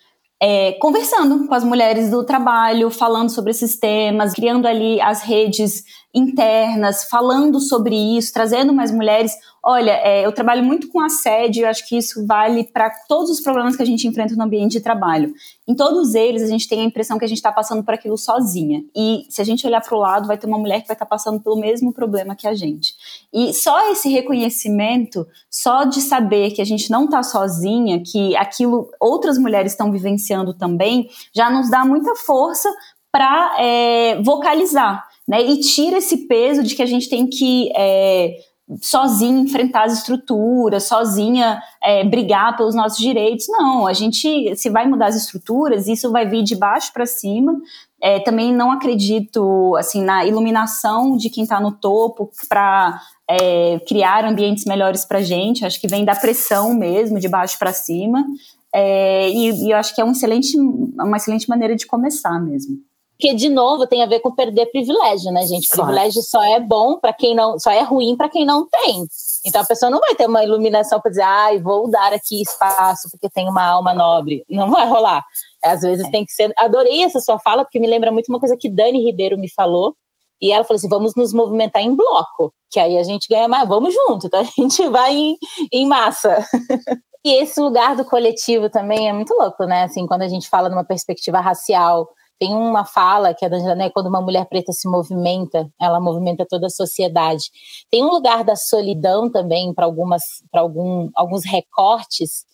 É, conversando com as mulheres do trabalho, falando sobre esses temas, criando ali as redes internas, falando sobre isso, trazendo mais mulheres. Olha, é, eu trabalho muito com assédio, eu acho que isso vale para todos os problemas que a gente enfrenta no ambiente de trabalho. Em todos eles, a gente tem a impressão que a gente está passando por aquilo sozinha. E se a gente olhar para o lado, vai ter uma mulher que vai estar tá passando pelo mesmo problema que a gente. E só esse reconhecimento, só de saber que a gente não está sozinha, que aquilo outras mulheres estão vivenciando também, já nos dá muita força para é, vocalizar né? E tira esse peso de que a gente tem que é, sozinha enfrentar as estruturas, sozinha é, brigar pelos nossos direitos. Não, a gente se vai mudar as estruturas, isso vai vir de baixo para cima. É, também não acredito assim na iluminação de quem está no topo para é, criar ambientes melhores para gente. Acho que vem da pressão mesmo, de baixo para cima. É, e, e eu acho que é um excelente, uma excelente maneira de começar mesmo. Porque, de novo, tem a ver com perder privilégio, né, gente? Claro. Privilégio só é bom para quem não, só é ruim para quem não tem. Então a pessoa não vai ter uma iluminação para dizer, ai, vou dar aqui espaço porque tem uma alma nobre. Não vai rolar. Às vezes é. tem que ser. Adorei essa sua fala, porque me lembra muito uma coisa que Dani Ribeiro me falou. E ela falou assim: vamos nos movimentar em bloco, que aí a gente ganha mais, vamos junto, então a gente vai em, em massa. e esse lugar do coletivo também é muito louco, né? Assim, quando a gente fala numa perspectiva racial, tem uma fala que é da né, quando uma mulher preta se movimenta, ela movimenta toda a sociedade. Tem um lugar da solidão também para algumas, para algum, alguns recortes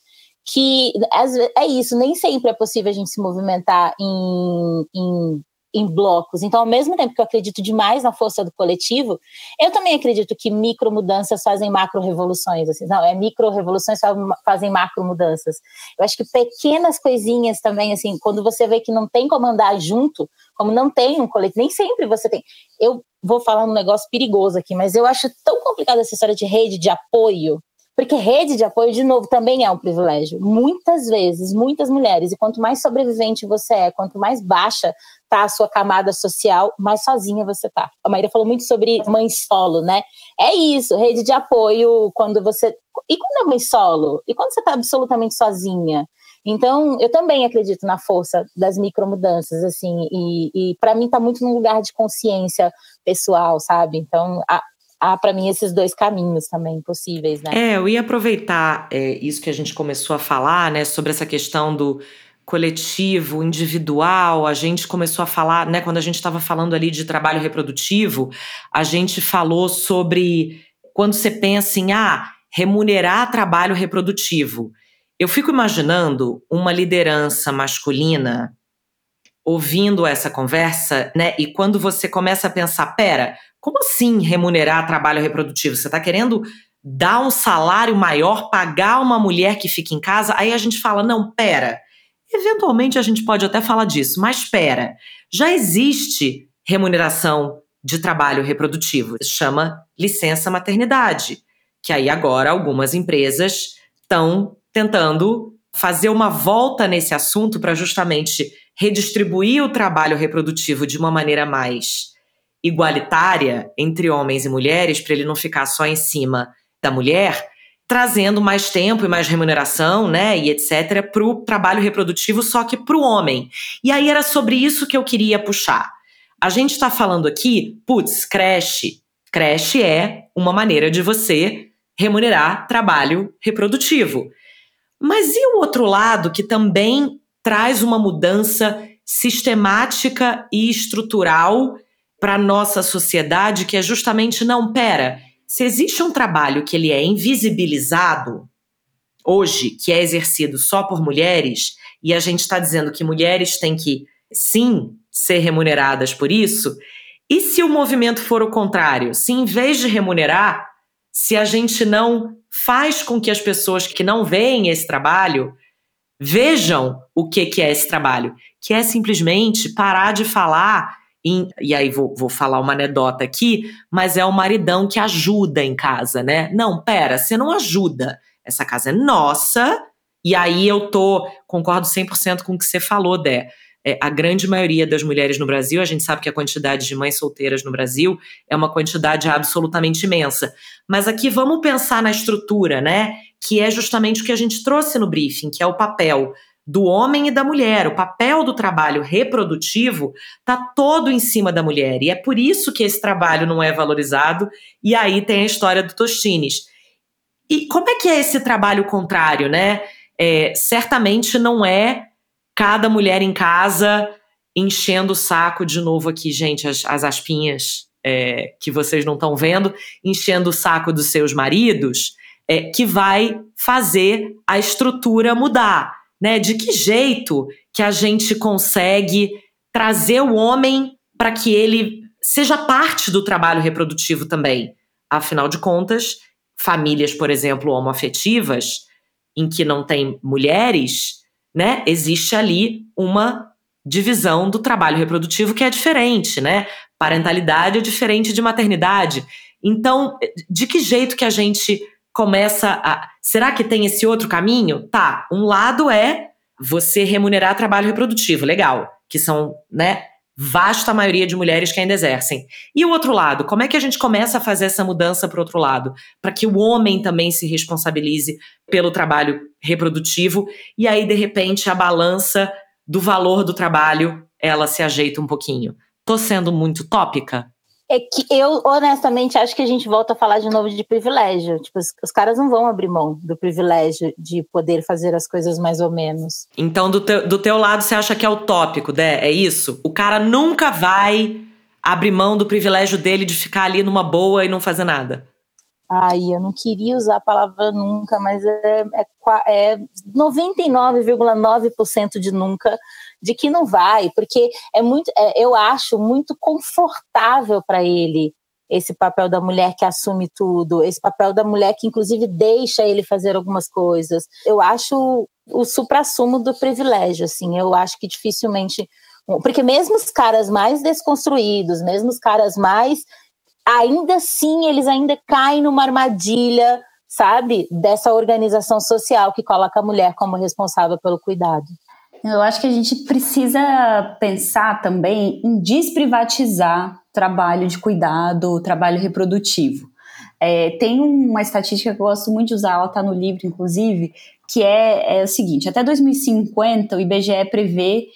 que é isso, nem sempre é possível a gente se movimentar em, em em blocos. Então, ao mesmo tempo que eu acredito demais na força do coletivo, eu também acredito que micro mudanças fazem macro revoluções. Assim, não, é micro revoluções fazem macro mudanças. Eu acho que pequenas coisinhas também, assim, quando você vê que não tem como andar junto, como não tem um coletivo, nem sempre você tem. Eu vou falar um negócio perigoso aqui, mas eu acho tão complicada essa história de rede de apoio porque rede de apoio, de novo, também é um privilégio. Muitas vezes, muitas mulheres, e quanto mais sobrevivente você é, quanto mais baixa tá a sua camada social, mais sozinha você tá. A Maíra falou muito sobre mãe solo, né? É isso, rede de apoio quando você. E quando é mãe solo? E quando você tá absolutamente sozinha? Então, eu também acredito na força das micromudanças, assim, e, e para mim tá muito num lugar de consciência pessoal, sabe? Então, a, há para mim esses dois caminhos também possíveis, né? É, eu ia aproveitar é, isso que a gente começou a falar, né, sobre essa questão do coletivo, individual, a gente começou a falar, né, quando a gente estava falando ali de trabalho reprodutivo, a gente falou sobre quando você pensa em ah, remunerar trabalho reprodutivo. Eu fico imaginando uma liderança masculina ouvindo essa conversa, né? E quando você começa a pensar, pera, como assim remunerar trabalho reprodutivo? Você está querendo dar um salário maior, pagar uma mulher que fica em casa, aí a gente fala: não, pera. Eventualmente a gente pode até falar disso, mas pera. Já existe remuneração de trabalho reprodutivo, chama licença maternidade, que aí agora algumas empresas estão tentando fazer uma volta nesse assunto para justamente redistribuir o trabalho reprodutivo de uma maneira mais igualitária entre homens e mulheres, para ele não ficar só em cima da mulher, trazendo mais tempo e mais remuneração, né, e etc, para o trabalho reprodutivo, só que para o homem. E aí era sobre isso que eu queria puxar. A gente está falando aqui, putz, creche. Creche é uma maneira de você remunerar trabalho reprodutivo. Mas e o outro lado que também traz uma mudança sistemática e estrutural para nossa sociedade, que é justamente não, pera, se existe um trabalho que ele é invisibilizado hoje, que é exercido só por mulheres, e a gente está dizendo que mulheres têm que, sim, ser remuneradas por isso, e se o movimento for o contrário? Se em vez de remunerar, se a gente não faz com que as pessoas que não veem esse trabalho vejam o que, que é esse trabalho, que é simplesmente parar de falar em, e aí vou, vou falar uma anedota aqui, mas é o maridão que ajuda em casa, né? Não, pera, você não ajuda. Essa casa é nossa, e aí eu tô, concordo 100% com o que você falou, Dé. É, a grande maioria das mulheres no Brasil, a gente sabe que a quantidade de mães solteiras no Brasil é uma quantidade absolutamente imensa. Mas aqui vamos pensar na estrutura, né? Que é justamente o que a gente trouxe no briefing, que é o papel do homem e da mulher. O papel do trabalho reprodutivo está todo em cima da mulher. E é por isso que esse trabalho não é valorizado. E aí tem a história do Tostines. E como é que é esse trabalho contrário, né? É, certamente não é cada mulher em casa enchendo o saco de novo aqui, gente, as, as aspinhas é, que vocês não estão vendo, enchendo o saco dos seus maridos, é, que vai fazer a estrutura mudar né? De que jeito que a gente consegue trazer o homem para que ele seja parte do trabalho reprodutivo também? Afinal de contas, famílias, por exemplo, homoafetivas, em que não tem mulheres, né? Existe ali uma divisão do trabalho reprodutivo que é diferente, né? Parentalidade é diferente de maternidade. Então, de que jeito que a gente começa a. Será que tem esse outro caminho? Tá, um lado é você remunerar trabalho reprodutivo, legal, que são, né, vasta maioria de mulheres que ainda exercem. E o outro lado, como é que a gente começa a fazer essa mudança para o outro lado? Para que o homem também se responsabilize pelo trabalho reprodutivo e aí, de repente, a balança do valor do trabalho ela se ajeita um pouquinho. Tô sendo muito tópica? É que eu, honestamente, acho que a gente volta a falar de novo de privilégio. Tipo, os, os, caras não vão abrir mão do privilégio de poder fazer as coisas mais ou menos. Então, do, te, do teu lado, você acha que é utópico, né? É isso? O cara nunca vai abrir mão do privilégio dele de ficar ali numa boa e não fazer nada. Ai, eu não queria usar a palavra nunca, mas é, é, é 99,9% de nunca de que não vai, porque é muito, é, eu acho muito confortável para ele esse papel da mulher que assume tudo, esse papel da mulher que inclusive deixa ele fazer algumas coisas. Eu acho o suprassumo do privilégio, assim. Eu acho que dificilmente, porque mesmo os caras mais desconstruídos, mesmo os caras mais, ainda assim eles ainda caem numa armadilha, sabe, dessa organização social que coloca a mulher como responsável pelo cuidado. Eu acho que a gente precisa pensar também em desprivatizar trabalho de cuidado, trabalho reprodutivo. É, tem uma estatística que eu gosto muito de usar, ela está no livro, inclusive, que é, é o seguinte: até 2050, o IBGE prevê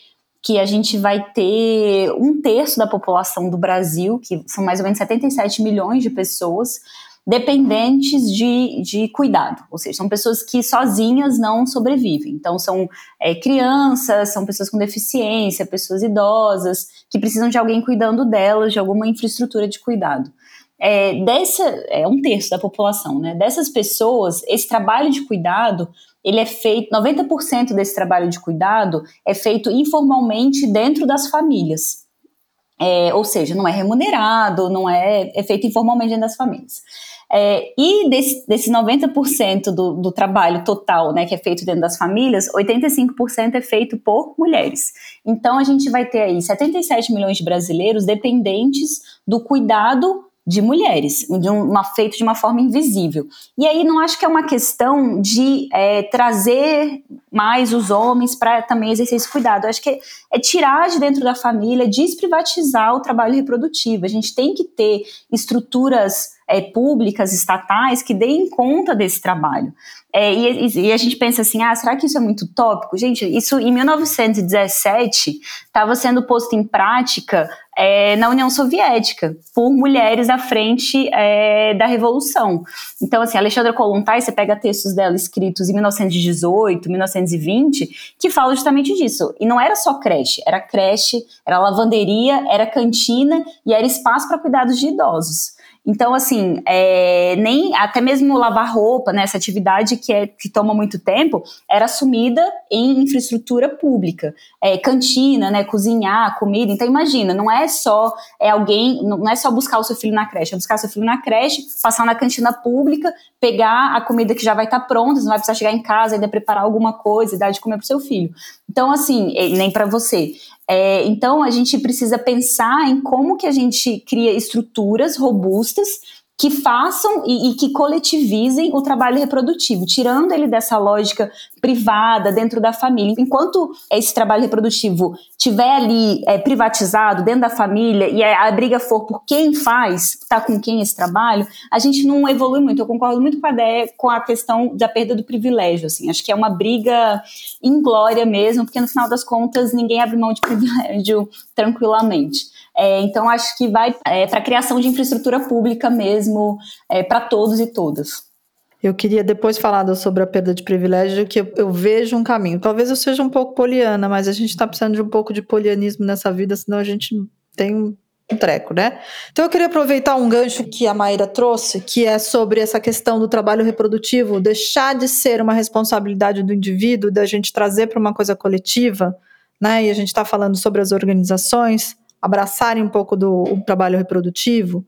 que a gente vai ter um terço da população do Brasil, que são mais ou menos 77 milhões de pessoas, dependentes de, de cuidado, ou seja, são pessoas que sozinhas não sobrevivem. Então, são é, crianças, são pessoas com deficiência, pessoas idosas, que precisam de alguém cuidando delas, de alguma infraestrutura de cuidado. É, dessa, é um terço da população, né? Dessas pessoas, esse trabalho de cuidado, ele é feito, 90% desse trabalho de cuidado é feito informalmente dentro das famílias. É, ou seja, não é remunerado, não é, é feito informalmente dentro das famílias. É, e desse, desses 90% do, do trabalho total, né, que é feito dentro das famílias, 85% é feito por mulheres. Então a gente vai ter aí 77 milhões de brasileiros dependentes do cuidado de mulheres, de uma, feito de uma forma invisível. E aí não acho que é uma questão de é, trazer mais os homens para também exercer esse cuidado. Eu acho que é, é tirar de dentro da família, desprivatizar o trabalho reprodutivo. A gente tem que ter estruturas é, públicas, estatais, que deem conta desse trabalho. É, e, e, a gente pensa assim, ah, será que isso é muito tópico? Gente, isso em 1917 estava sendo posto em prática é, na União Soviética por mulheres à frente é, da Revolução. Então, assim, Alexandra Kolontai, você pega textos dela escritos em 1918, 1920, que falam justamente disso. E não era só creche, era creche, era lavanderia, era cantina e era espaço para cuidados de idosos. Então, assim, é, nem até mesmo lavar roupa, né, essa atividade que, é, que toma muito tempo, era assumida em infraestrutura pública. É, cantina, né, cozinhar, comida. Então, imagina, não é só é alguém, não é só buscar o seu filho na creche, é buscar o seu filho na creche, passar na cantina pública, pegar a comida que já vai estar tá pronta, não vai precisar chegar em casa ainda preparar alguma coisa dar de comer para o seu filho. Então, assim, nem para você. É, então, a gente precisa pensar em como que a gente cria estruturas robustas que façam e, e, que coletivizem o trabalho reprodutivo, tirando ele dessa lógica privada dentro da família. Enquanto esse trabalho reprodutivo tiver ali é, privatizado dentro da família e a, a briga for por quem faz, tá com quem esse trabalho, a gente não evolui muito. Eu concordo muito com a ideia, com a questão da perda do privilégio. Assim, acho que é uma briga inglória mesmo, porque no final das contas ninguém abre mão de privilégio tranquilamente. É, então, acho que vai é, para a criação de infraestrutura pública mesmo, é, para todos e todas. Eu queria depois falar sobre a perda de privilégio, que eu, eu, vejo um caminho. Talvez eu seja um pouco poliana, mas a gente está precisando de um pouco de polianismo nessa vida, senão a gente tem um treco, né? Então eu queria aproveitar um gancho que a Maíra trouxe, que é sobre essa questão do trabalho reprodutivo, deixar de ser uma responsabilidade do indivíduo, da gente trazer para uma coisa coletiva, né? E a gente está falando sobre as organizações abraçarem um pouco do trabalho reprodutivo.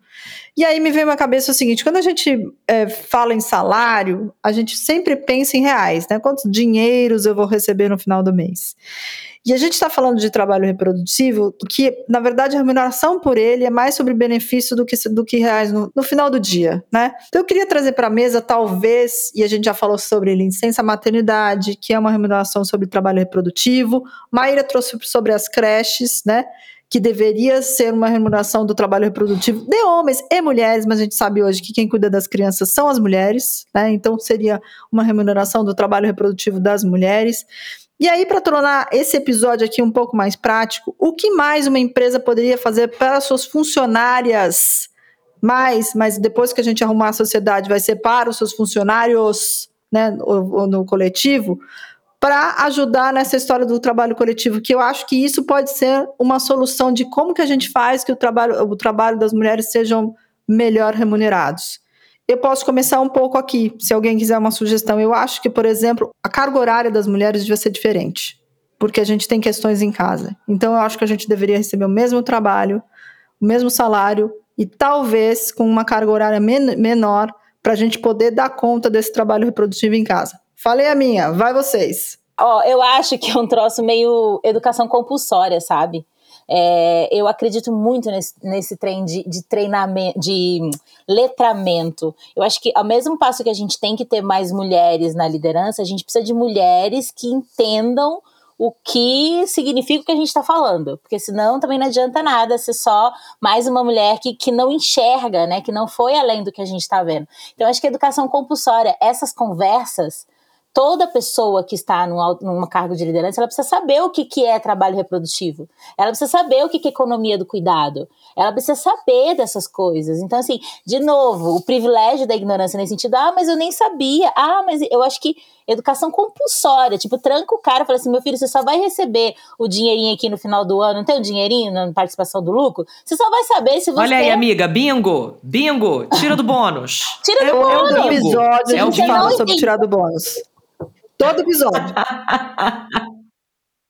E aí me veio na cabeça o seguinte: quando a gente é, fala em salário, a gente sempre pensa em reais, né? Quantos dinheiros eu vou receber no final do mês? E a gente está falando de trabalho reprodutivo, que na verdade a remuneração por ele é mais sobre benefício do que, do que reais no, no final do dia, né? Então eu queria trazer para a mesa, talvez, e a gente já falou sobre licença maternidade, que é uma remuneração sobre trabalho reprodutivo. Maíra trouxe sobre as creches, né? Que deveria ser uma remuneração do trabalho reprodutivo de homens e mulheres, mas a gente sabe hoje que quem cuida das crianças são as mulheres, né? Então seria uma remuneração do trabalho reprodutivo das mulheres. E aí, para tornar esse episódio aqui um pouco mais prático, o que mais uma empresa poderia fazer para suas funcionárias? Mais, mas depois que a gente arrumar a sociedade, vai ser para os seus funcionários, né, ou, ou no coletivo, para ajudar nessa história do trabalho coletivo, que eu acho que isso pode ser uma solução de como que a gente faz que o trabalho, o trabalho das mulheres sejam melhor remunerados. Eu posso começar um pouco aqui, se alguém quiser uma sugestão. Eu acho que, por exemplo, a carga horária das mulheres devia ser diferente, porque a gente tem questões em casa. Então, eu acho que a gente deveria receber o mesmo trabalho, o mesmo salário e talvez com uma carga horária men menor para a gente poder dar conta desse trabalho reprodutivo em casa. Falei a minha, vai vocês. Ó, eu acho que é um troço meio educação compulsória, sabe? É, eu acredito muito nesse, nesse trem de, de, treinamento, de letramento. Eu acho que ao mesmo passo que a gente tem que ter mais mulheres na liderança, a gente precisa de mulheres que entendam o que significa o que a gente está falando. Porque senão também não adianta nada ser só mais uma mulher que, que não enxerga, né? Que não foi além do que a gente está vendo. Então, acho que educação compulsória, essas conversas toda pessoa que está num, numa cargo de liderança, ela precisa saber o que, que é trabalho reprodutivo. Ela precisa saber o que, que é economia do cuidado. Ela precisa saber dessas coisas. Então, assim, de novo, o privilégio da ignorância nesse sentido, ah, mas eu nem sabia. Ah, mas eu acho que educação compulsória, tipo, tranca o cara e fala assim, meu filho, você só vai receber o dinheirinho aqui no final do ano, não tem o dinheirinho na participação do lucro? Você só vai saber se você... Olha aí, amiga, bingo, bingo, tira do bônus. tira do é bônus. É o episódio é a gente fala sobre tirar do bônus. Todo episódio.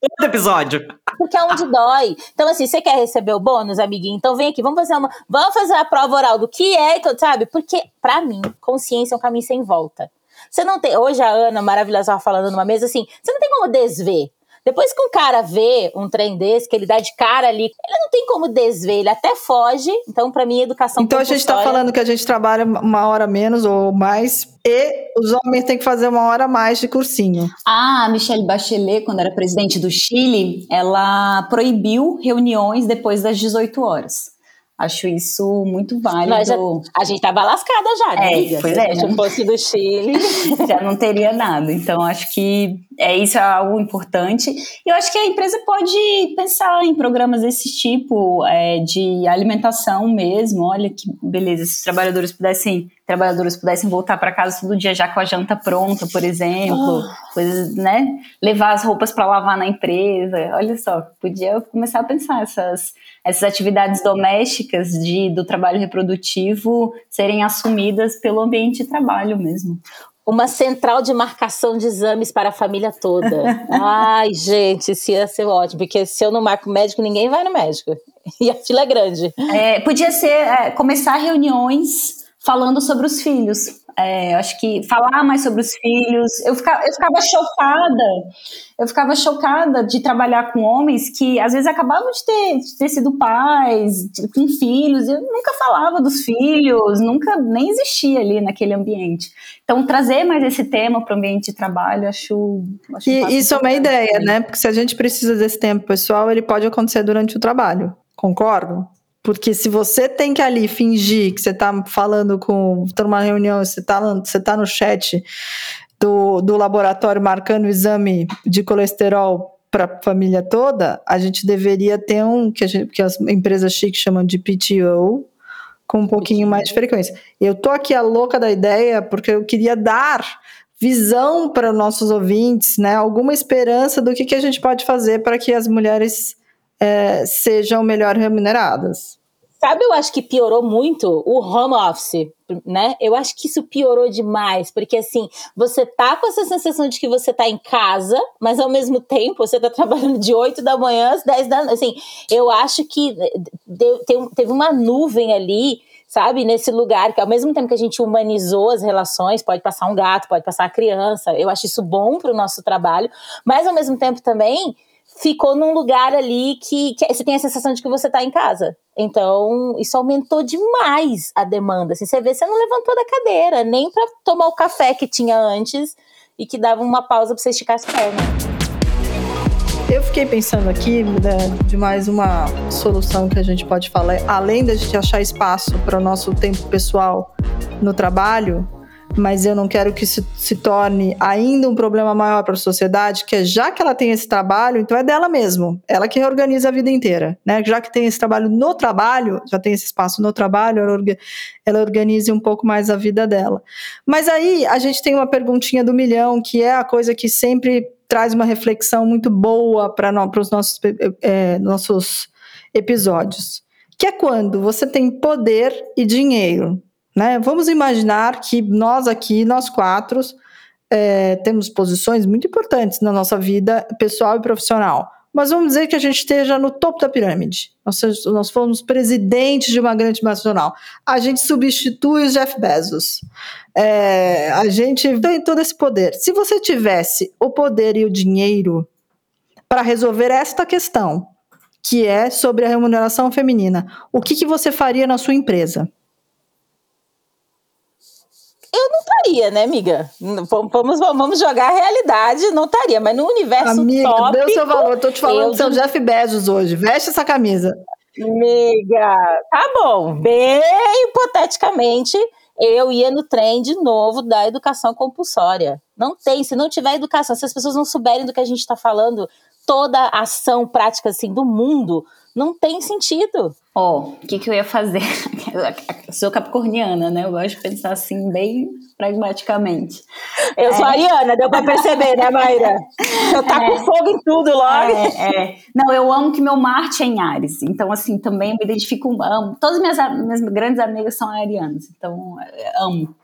todo episódio. Porque é onde dói. Então, assim, você quer receber o bônus, amiguinho? Então vem aqui, vamos fazer uma. Vamos fazer a prova oral do que é, sabe? Porque, pra mim, consciência é um caminho sem volta. Você não tem. Hoje a Ana, maravilhosa, estava falando numa mesa assim: você não tem como desver. Depois que um cara vê um trem desse, que ele dá de cara ali, ele não tem como desver, ele até foge. Então, para mim, educação Então, a gente está falando que a gente trabalha uma hora menos ou mais e os homens têm que fazer uma hora a mais de cursinho. Ah, a Michelle Bachelet, quando era presidente do Chile, ela proibiu reuniões depois das 18 horas. Acho isso muito válido. Já, a gente tava lascada já, né? É, pois é. Se eu fosse do Chile. já não teria nada. Então, acho que é, isso é algo importante. E eu acho que a empresa pode pensar em programas desse tipo, é, de alimentação mesmo. Olha que beleza, se os trabalhadores pudessem trabalhadores pudessem voltar para casa todo dia já com a janta pronta, por exemplo, oh. coisas, né? Levar as roupas para lavar na empresa. Olha só, podia começar a pensar essas essas atividades domésticas de, do trabalho reprodutivo serem assumidas pelo ambiente de trabalho mesmo. Uma central de marcação de exames para a família toda. Ai, gente, isso ia ser ótimo, porque se eu não marco médico, ninguém vai no médico. E a fila é grande. É, podia ser é, começar reuniões falando sobre os filhos. É, acho que falar mais sobre os filhos. Eu ficava, eu ficava chocada. Eu ficava chocada de trabalhar com homens que às vezes acabavam de ter, de ter sido pais, de, com filhos. Eu nunca falava dos filhos, nunca nem existia ali naquele ambiente. Então, trazer mais esse tema para o ambiente de trabalho, acho. acho e isso é uma ideia, né? Porque se a gente precisa desse tempo pessoal, ele pode acontecer durante o trabalho. Concordo? Porque se você tem que ali fingir que você está falando com. está numa reunião, você está você tá no chat do, do laboratório marcando o exame de colesterol para a família toda, a gente deveria ter um que, a gente, que as empresas chiques chamam de PTO, com um pouquinho mais de frequência. Eu tô aqui a louca da ideia porque eu queria dar visão para nossos ouvintes, né? Alguma esperança do que, que a gente pode fazer para que as mulheres é, sejam melhor remuneradas. Sabe, eu acho que piorou muito o home office, né? Eu acho que isso piorou demais, porque assim, você tá com essa sensação de que você tá em casa, mas ao mesmo tempo você tá trabalhando de 8 da manhã às 10 da noite. Assim, eu acho que deu, teve uma nuvem ali, sabe, nesse lugar, que ao mesmo tempo que a gente humanizou as relações, pode passar um gato, pode passar a criança, eu acho isso bom para o nosso trabalho, mas ao mesmo tempo também ficou num lugar ali que, que você tem a sensação de que você está em casa. Então, isso aumentou demais a demanda. Assim, você vê, você não levantou da cadeira, nem para tomar o café que tinha antes e que dava uma pausa para você esticar as pernas. Eu fiquei pensando aqui né, de mais uma solução que a gente pode falar, além da gente achar espaço para o nosso tempo pessoal no trabalho, mas eu não quero que isso se torne ainda um problema maior para a sociedade, que é já que ela tem esse trabalho, então é dela mesmo, ela que reorganiza a vida inteira, né? Já que tem esse trabalho no trabalho, já tem esse espaço no trabalho, ela, orga, ela organize um pouco mais a vida dela. Mas aí a gente tem uma perguntinha do milhão, que é a coisa que sempre traz uma reflexão muito boa para os nossos, é, nossos episódios, que é quando você tem poder e dinheiro, né? Vamos imaginar que nós aqui, nós quatro, é, temos posições muito importantes na nossa vida pessoal e profissional. Mas vamos dizer que a gente esteja no topo da pirâmide. Nós, nós fomos presidentes de uma grande nacional. A gente substitui os Jeff Bezos. É, a gente tem todo esse poder. Se você tivesse o poder e o dinheiro para resolver esta questão, que é sobre a remuneração feminina, o que, que você faria na sua empresa? Eu não estaria, né, amiga? Vamos, vamos jogar a realidade, não estaria, mas no universo amiga, tópico... deu seu valor, tô te falando do seu Jeff Bezos hoje, veste essa camisa. Amiga, tá bom, bem hipoteticamente, eu ia no trem de novo da educação compulsória. Não tem, se não tiver educação, se as pessoas não souberem do que a gente está falando, toda ação prática assim do mundo não tem sentido. Ó, oh, o que, que eu ia fazer? eu sou capricorniana, né? Eu gosto de pensar assim, bem pragmaticamente. Eu é. sou ariana, deu pra perceber, né, Maíra? Eu tá é. com fogo em tudo logo. É, é, Não, eu amo que meu Marte é em Ares. Então, assim, também me identifico, amo. Todas as minhas, minhas grandes amigas são arianas. Então, amo.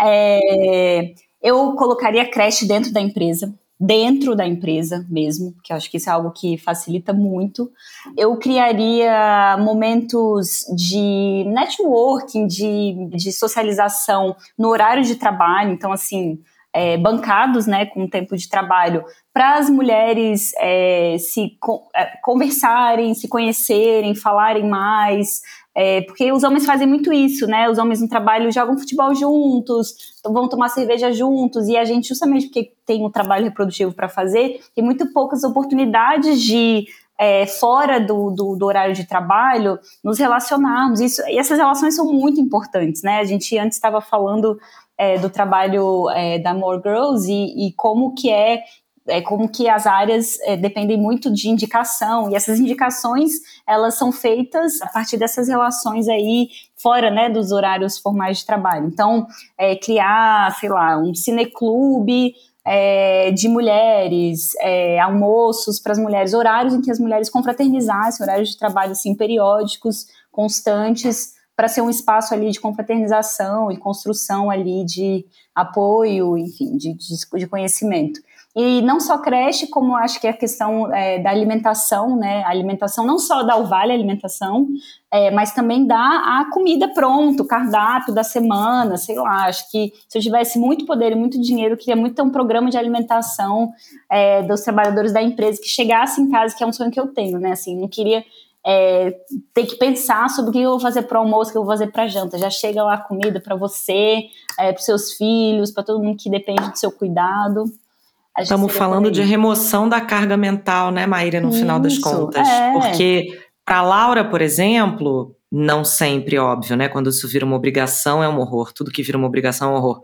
É, eu colocaria creche dentro da empresa dentro da empresa mesmo, que eu acho que isso é algo que facilita muito. Eu criaria momentos de networking, de, de socialização no horário de trabalho, então assim, é, bancados, né, com tempo de trabalho, para as mulheres é, se é, conversarem, se conhecerem, falarem mais, é, porque os homens fazem muito isso, né? Os homens no trabalho jogam futebol juntos, vão tomar cerveja juntos, e a gente, justamente porque tem um trabalho reprodutivo para fazer, tem muito poucas oportunidades de é, fora do, do, do, horário de trabalho, nos relacionarmos. Isso, e essas relações são muito importantes, né? A gente antes estava falando é, do trabalho é, da More Girls e, e, como que é é como que as áreas é, dependem muito de indicação e essas indicações elas são feitas a partir dessas relações aí fora né dos horários formais de trabalho. Então é, criar sei lá um cineclube é, de mulheres é, almoços para as mulheres horários em que as mulheres confraternizassem horários de trabalho assim periódicos constantes para ser um espaço ali de confraternização e construção ali de apoio enfim de, de, de conhecimento e não só creche, como acho que a questão é, da alimentação, né? A alimentação não só dá o alimentação, é, mas também dá a comida pronta, o cardápio da semana, sei lá. Acho que se eu tivesse muito poder e muito dinheiro, eu queria muito ter um programa de alimentação é, dos trabalhadores da empresa que chegasse em casa, que é um sonho que eu tenho, né? Assim, não queria é, ter que pensar sobre o que eu vou fazer para almoço, o que eu vou fazer para janta. Já chega lá comida para você, é, para seus filhos, para todo mundo que depende do seu cuidado. Estamos falando de remoção da carga mental, né, Maíra, no Isso, final das contas. É. Porque para Laura, por exemplo, não sempre, óbvio, né? Quando isso vira uma obrigação, é um horror. Tudo que vira uma obrigação é um horror.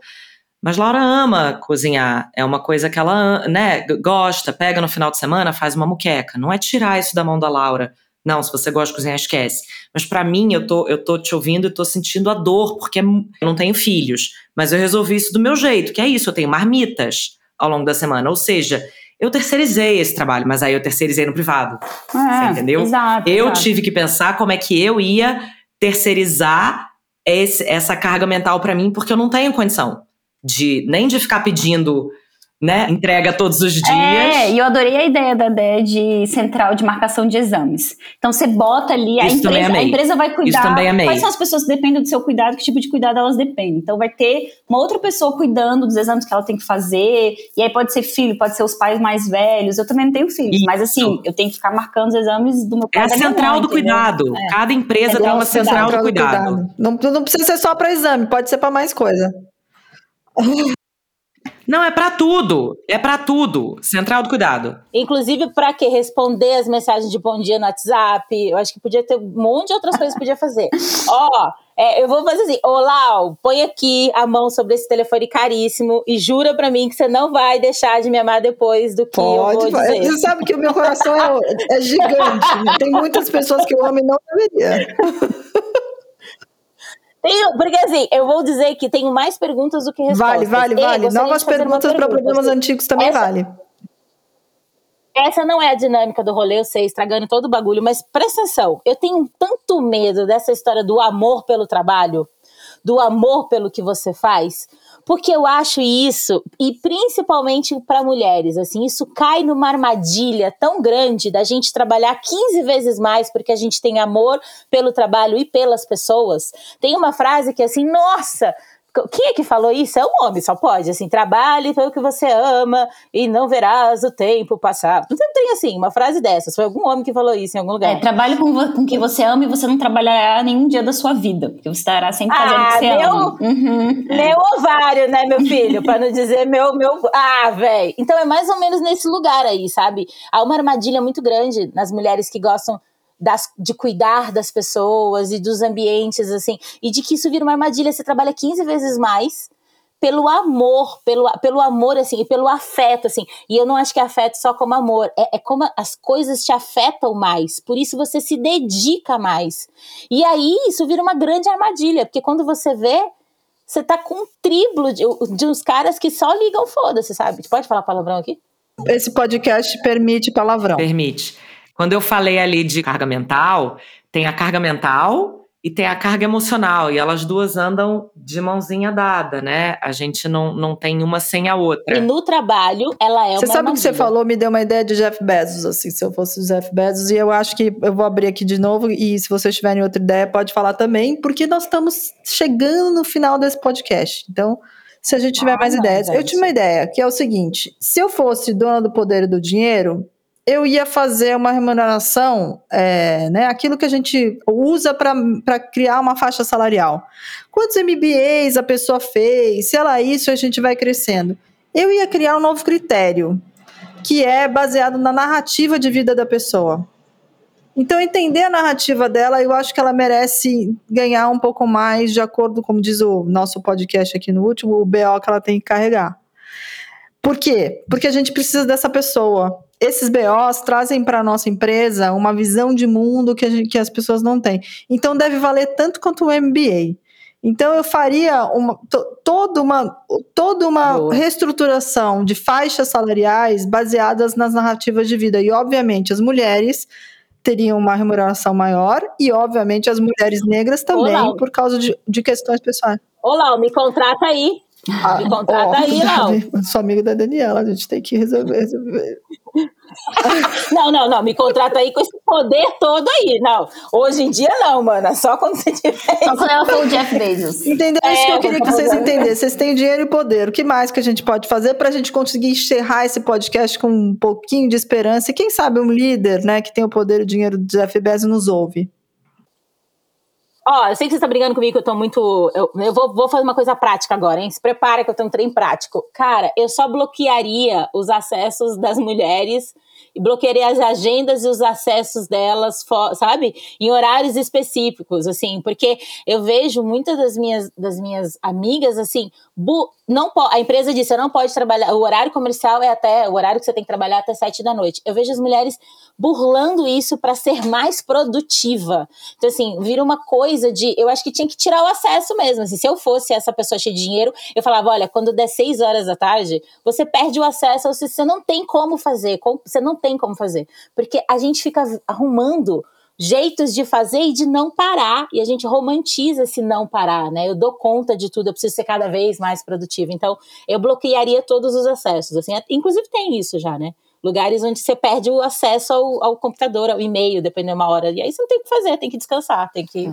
Mas Laura ama cozinhar, é uma coisa que ela né, gosta, pega no final de semana, faz uma muqueca. Não é tirar isso da mão da Laura. Não, se você gosta de cozinhar, esquece. Mas para mim, eu tô, eu tô te ouvindo e tô sentindo a dor, porque eu não tenho filhos. Mas eu resolvi isso do meu jeito, que é isso, eu tenho marmitas ao longo da semana. Ou seja, eu terceirizei esse trabalho, mas aí eu terceirizei no privado. É, você entendeu? Exato, eu exato. tive que pensar como é que eu ia terceirizar esse, essa carga mental para mim, porque eu não tenho condição de nem de ficar pedindo né? Entrega todos os dias. É, e eu adorei a ideia da ideia de central de marcação de exames. Então você bota ali, a, empresa, a empresa vai cuidar. Isso também amei. Quais são as pessoas que dependem do seu cuidado, que tipo de cuidado elas dependem. Então vai ter uma outra pessoa cuidando dos exames que ela tem que fazer. E aí pode ser filho, pode ser os pais mais velhos. Eu também não tenho filhos, Isso. mas assim, eu tenho que ficar marcando os exames do meu pai. É a central mãe, do cuidado. É. Cada empresa é tem uma central do cuidado. Do cuidado. Não, não precisa ser só para exame, pode ser para mais coisa. Não, é para tudo. É para tudo. Central do cuidado. Inclusive, para que responder as mensagens de bom dia no WhatsApp. Eu acho que podia ter um monte de outras coisas que podia fazer. Ó, é, eu vou fazer assim: Ô, Lau, põe aqui a mão sobre esse telefone caríssimo e jura para mim que você não vai deixar de me amar depois do que Pode, eu vou dizer. Você sabe que o meu coração é, é gigante. Né? Tem muitas pessoas que eu amo e não deveria. Tenho, porque assim, eu vou dizer que tenho mais perguntas do que respostas. Vale, vale, vale. Novas perguntas para problemas antigos também essa, vale. Essa não é a dinâmica do rolê, eu sei, estragando todo o bagulho, mas presta atenção. Eu tenho tanto medo dessa história do amor pelo trabalho, do amor pelo que você faz, porque eu acho isso, e principalmente para mulheres, assim, isso cai numa armadilha tão grande da gente trabalhar 15 vezes mais porque a gente tem amor pelo trabalho e pelas pessoas. Tem uma frase que é assim, nossa, quem é que falou isso? É um homem, só pode. Assim, trabalhe pelo que você ama e não verás o tempo passar. Não tem assim, uma frase dessas. Foi algum homem que falou isso em algum lugar. É, trabalhe com, com o que você ama e você não trabalhará nenhum dia da sua vida. Porque você estará sempre fazendo ah, o que você meu, ama. Uhum. Meu ovário, né, meu filho? para não dizer meu. meu ah, velho. Então é mais ou menos nesse lugar aí, sabe? Há uma armadilha muito grande nas mulheres que gostam das, de cuidar das pessoas e dos ambientes, assim, e de que isso vira uma armadilha. Você trabalha 15 vezes mais pelo amor, pelo, pelo amor, assim, e pelo afeto, assim. E eu não acho que é afeto só como amor, é, é como as coisas te afetam mais, por isso você se dedica mais. E aí isso vira uma grande armadilha, porque quando você vê, você tá com um triplo de, de uns caras que só ligam foda-se, sabe? Pode falar palavrão aqui? Esse podcast permite palavrão. Permite. Quando eu falei ali de carga mental, tem a carga mental e tem a carga emocional, e elas duas andam de mãozinha dada, né? A gente não, não tem uma sem a outra. E no trabalho, ela é Você uma sabe o que você falou? Me deu uma ideia de Jeff Bezos, assim, se eu fosse o Jeff Bezos. E eu acho que eu vou abrir aqui de novo. E se vocês tiverem outra ideia, pode falar também, porque nós estamos chegando no final desse podcast. Então, se a gente tiver Ah, mais não, ideias. Eu gente. tive uma ideia, que é o seguinte: se eu fosse dona do poder e do dinheiro, eu ia fazer uma remuneração, é, né, aquilo que a gente usa para criar uma faixa salarial. Quantos MBAs a pessoa fez? Se ela isso, a gente vai crescendo. Eu ia criar um novo critério, que é baseado na narrativa de vida da pessoa. Então, entender a narrativa dela, eu acho que ela merece ganhar um pouco mais, de acordo, como diz o nosso podcast aqui no último, o BO que ela tem que carregar. Por quê? Porque a gente precisa dessa pessoa. Esses BOs trazem para a nossa empresa uma visão de mundo que, gente- que as pessoas não têm. Então, deve valer tanto quanto o MBA. Então, eu faria uma, to- toda uma, toda uma Boa. reestruturação de faixas salariais baseadas nas narrativas de vida. E, obviamente, as mulheres teriam uma remuneração maior e, obviamente, as mulheres negras também, Lau. por causa de, de questões pessoais. Lau, me contrata aí. Ah, Me contrata ó, aí, eu Sou amiga da Daniela, a gente tem que resolver. resolver. Não, não, não. Me contrata aí com esse poder todo aí. Não. Hoje em dia, não, mana. Só quando você tiver. Só quando ela for o Jeff Bezos. Entendeu? É isso que É, eu queria que vocês entendessem. Vocês têm dinheiro e poder. O que mais que a gente pode fazer para a gente conseguir encerrar esse podcast com um pouquinho de esperança? E quem sabe um líder, né, que tem o poder e o dinheiro do Jeff Bezos nos ouve. Ó, eu sei que você tá brigando comigo, que eu tô muito. Eu, eu vou, vou fazer uma coisa prática agora, hein? Se prepara que eu tenho um trem prático. Cara, eu só bloquearia os acessos das mulheres e bloquearia as agendas e os acessos delas, sabe? Em horários específicos, assim, porque eu vejo muitas das minhas, das minhas amigas, assim, não a empresa disse, você não pode trabalhar, o horário comercial é até, o horário que você tem que trabalhar é até sete da noite. Eu vejo as mulheres burlando isso para ser mais produtiva. Então, assim, vira uma coisa de. Eu acho que tinha que tirar o acesso mesmo. Assim, se eu fosse essa pessoa cheia de dinheiro, eu falava: olha, quando der seis horas da tarde, você perde o acesso, você não tem como fazer. Você não tem como fazer. Porque a gente fica arrumando jeitos de fazer e de não parar. E a gente romantiza esse não parar, né? Eu dou conta de tudo, eu preciso ser cada vez mais produtiva. Então, eu bloquearia todos os acessos. Assim, inclusive tem isso já, né? Lugares onde você perde o acesso ao, ao computador, ao e-mail, dependendo de uma hora. E aí você não tem o que fazer, tem que descansar, tem que.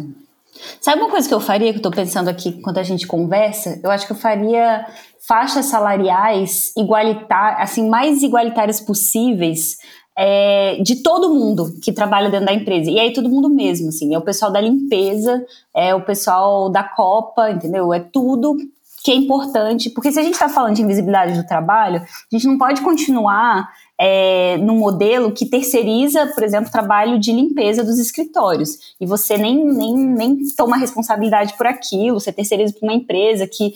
Sabe uma coisa que eu faria, que eu tô pensando aqui quando a gente conversa? Eu acho que eu faria faixas salariais igualitárias, assim, mais igualitárias possíveis é, de todo mundo que trabalha dentro da empresa. E aí todo mundo mesmo, assim, é o pessoal da limpeza, é o pessoal da Copa, entendeu? É tudo que é importante, porque se a gente está falando de invisibilidade do trabalho, a gente não pode continuar é, num modelo que terceiriza, por exemplo, trabalho de limpeza dos escritórios. E você nem, nem, nem toma responsabilidade por aquilo, você terceiriza para uma empresa que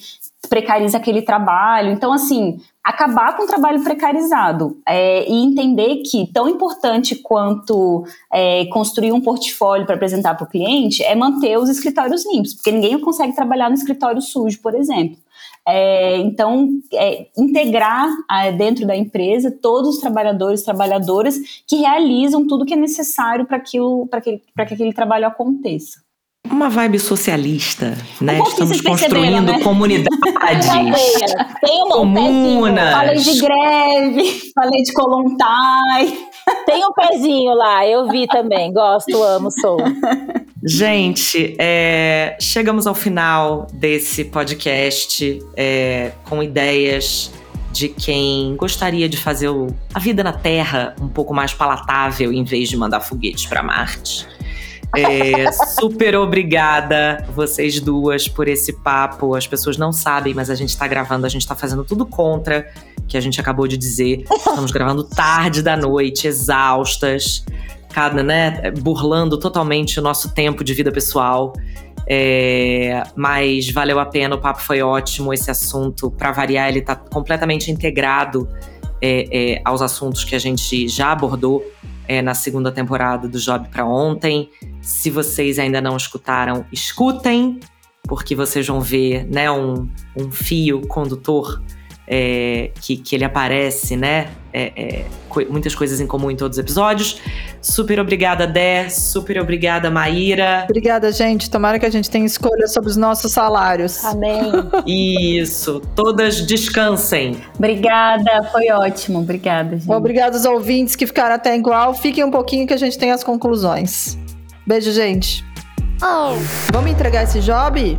precariza aquele trabalho. Então, assim, acabar com o trabalho precarizado é, e entender que tão importante quanto é, construir um portfólio para apresentar para o cliente é manter os escritórios limpos, porque ninguém consegue trabalhar no escritório sujo, por exemplo. É, então, é, integrar ah, dentro da empresa todos os trabalhadores e trabalhadoras que realizam tudo que é necessário para que, pra que aquele trabalho aconteça. Uma vibe socialista, né? Um Estamos construindo né? comunidades. Tem um Comunas. Falei de greve, falei de Colontai. Tem um pezinho lá, eu vi também. Gosto, amo, sou. Gente, é, chegamos ao final desse podcast é, com ideias de quem gostaria de fazer o- a vida na Terra um pouco mais palatável em vez de mandar foguetes para Marte. É, super obrigada, vocês duas, por esse papo. As pessoas não sabem, mas a gente tá gravando, a gente tá fazendo tudo contra que a gente acabou de dizer. Estamos gravando tarde da noite, exaustas, cada, né, burlando totalmente o nosso tempo de vida pessoal. É, mas valeu a pena, o papo foi ótimo. Esse assunto, para variar, ele tá completamente integrado é, é, aos assuntos que a gente já abordou é, na segunda temporada do Job para ontem. Se vocês ainda não escutaram, escutem, porque vocês vão ver né, um, um fio condutor é, que, que ele aparece, né? É, é, co muitas coisas em comum em todos os episódios. Super obrigada, Dé. Super obrigada, Maíra. Obrigada, gente. Tomara que a gente tenha escolha sobre os nossos salários. Amém. Isso. Todas descansem. Obrigada, foi ótimo. Obrigada, gente. Obrigada aos ouvintes que ficaram até igual. Fiquem um pouquinho que a gente tem as conclusões. Beijo, gente. Oh. Vamos entregar esse job?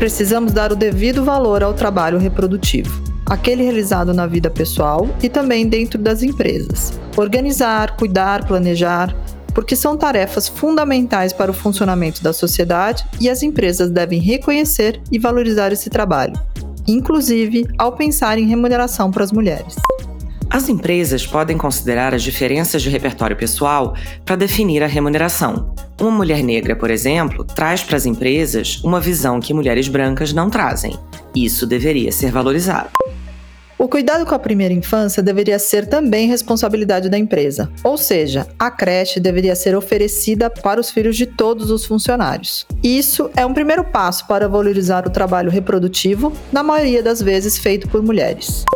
Precisamos dar o devido valor ao trabalho reprodutivo, aquele realizado na vida pessoal e também dentro das empresas. Organizar, cuidar, planejar, porque são tarefas fundamentais para o funcionamento da sociedade e as empresas devem reconhecer e valorizar esse trabalho, inclusive ao pensar em remuneração para as mulheres. As empresas podem considerar as diferenças de repertório pessoal para definir a remuneração. Uma mulher negra, por exemplo, traz para as empresas uma visão que mulheres brancas não trazem. Isso deveria ser valorizado. O cuidado com a primeira infância deveria ser também responsabilidade da empresa, ou seja, a creche deveria ser oferecida para os filhos de todos os funcionários. Isso é um primeiro passo para valorizar o trabalho reprodutivo, na maioria das vezes feito por mulheres.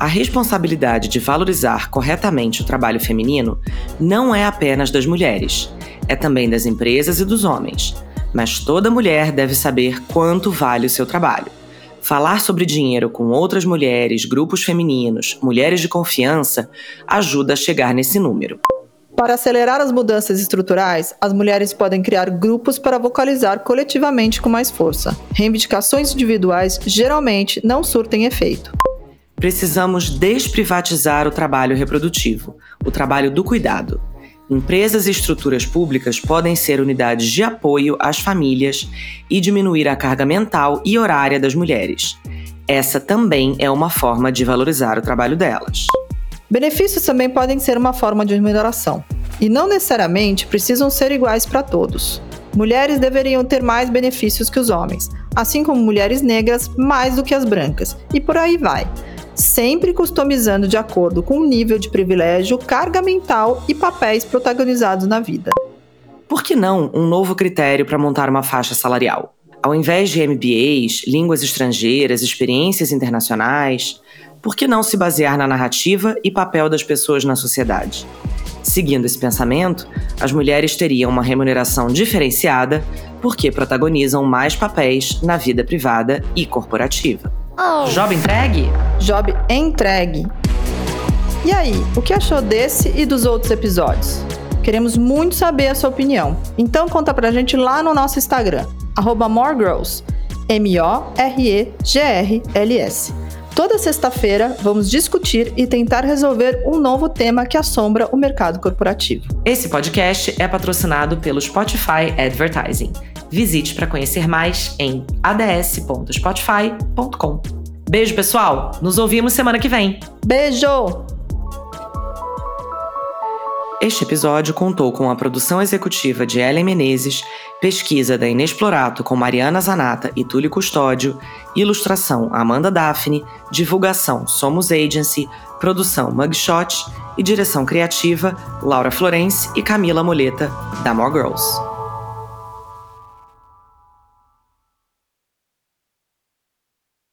A responsabilidade de valorizar corretamente o trabalho feminino não é apenas das mulheres, é também das empresas e dos homens. Mas toda mulher deve saber quanto vale o seu trabalho. Falar sobre dinheiro com outras mulheres, grupos femininos, mulheres de confiança, ajuda a chegar nesse número. Para acelerar as mudanças estruturais, as mulheres podem criar grupos para vocalizar coletivamente com mais força. Reivindicações individuais geralmente não surtem efeito. Precisamos desprivatizar o trabalho reprodutivo, o trabalho do cuidado. Empresas e estruturas públicas podem ser unidades de apoio às famílias e diminuir a carga mental e horária das mulheres. Essa também é uma forma de valorizar o trabalho delas. Benefícios também podem ser uma forma de remuneração, e não necessariamente precisam ser iguais para todos. Mulheres deveriam ter mais benefícios que os homens, assim como mulheres negras mais do que as brancas, e por aí vai sempre customizando de acordo com o nível de privilégio, carga mental e papéis protagonizados na vida. Por que não um novo critério para montar uma faixa salarial? Ao invés de MBAs, línguas estrangeiras, experiências internacionais, por que não se basear na narrativa e papel das pessoas na sociedade? Seguindo esse pensamento, as mulheres teriam uma remuneração diferenciada porque protagonizam mais papéis na vida privada e corporativa. Oh. Job entregue? Job entregue. E aí, o que achou desse e dos outros episódios? Queremos muito saber a sua opinião. Então conta pra gente lá no nosso Instagram, moregirls, M-O-R-E-G-R-L-S. Toda sexta-feira vamos discutir e tentar resolver um novo tema que assombra o mercado corporativo. Esse podcast é patrocinado pelo Spotify Advertising. Visite para conhecer mais em ads.spotify.com. Beijo, pessoal. Nos ouvimos semana que vem. Beijo! Este episódio contou com a produção executiva de Ellen Menezes, pesquisa da Inexplorato com Mariana Zanata e Túlio Custódio, ilustração Amanda Daphne, divulgação Somos Agency, produção Mugshot e direção criativa Laura Florence e Camila Moleta, da More Girls.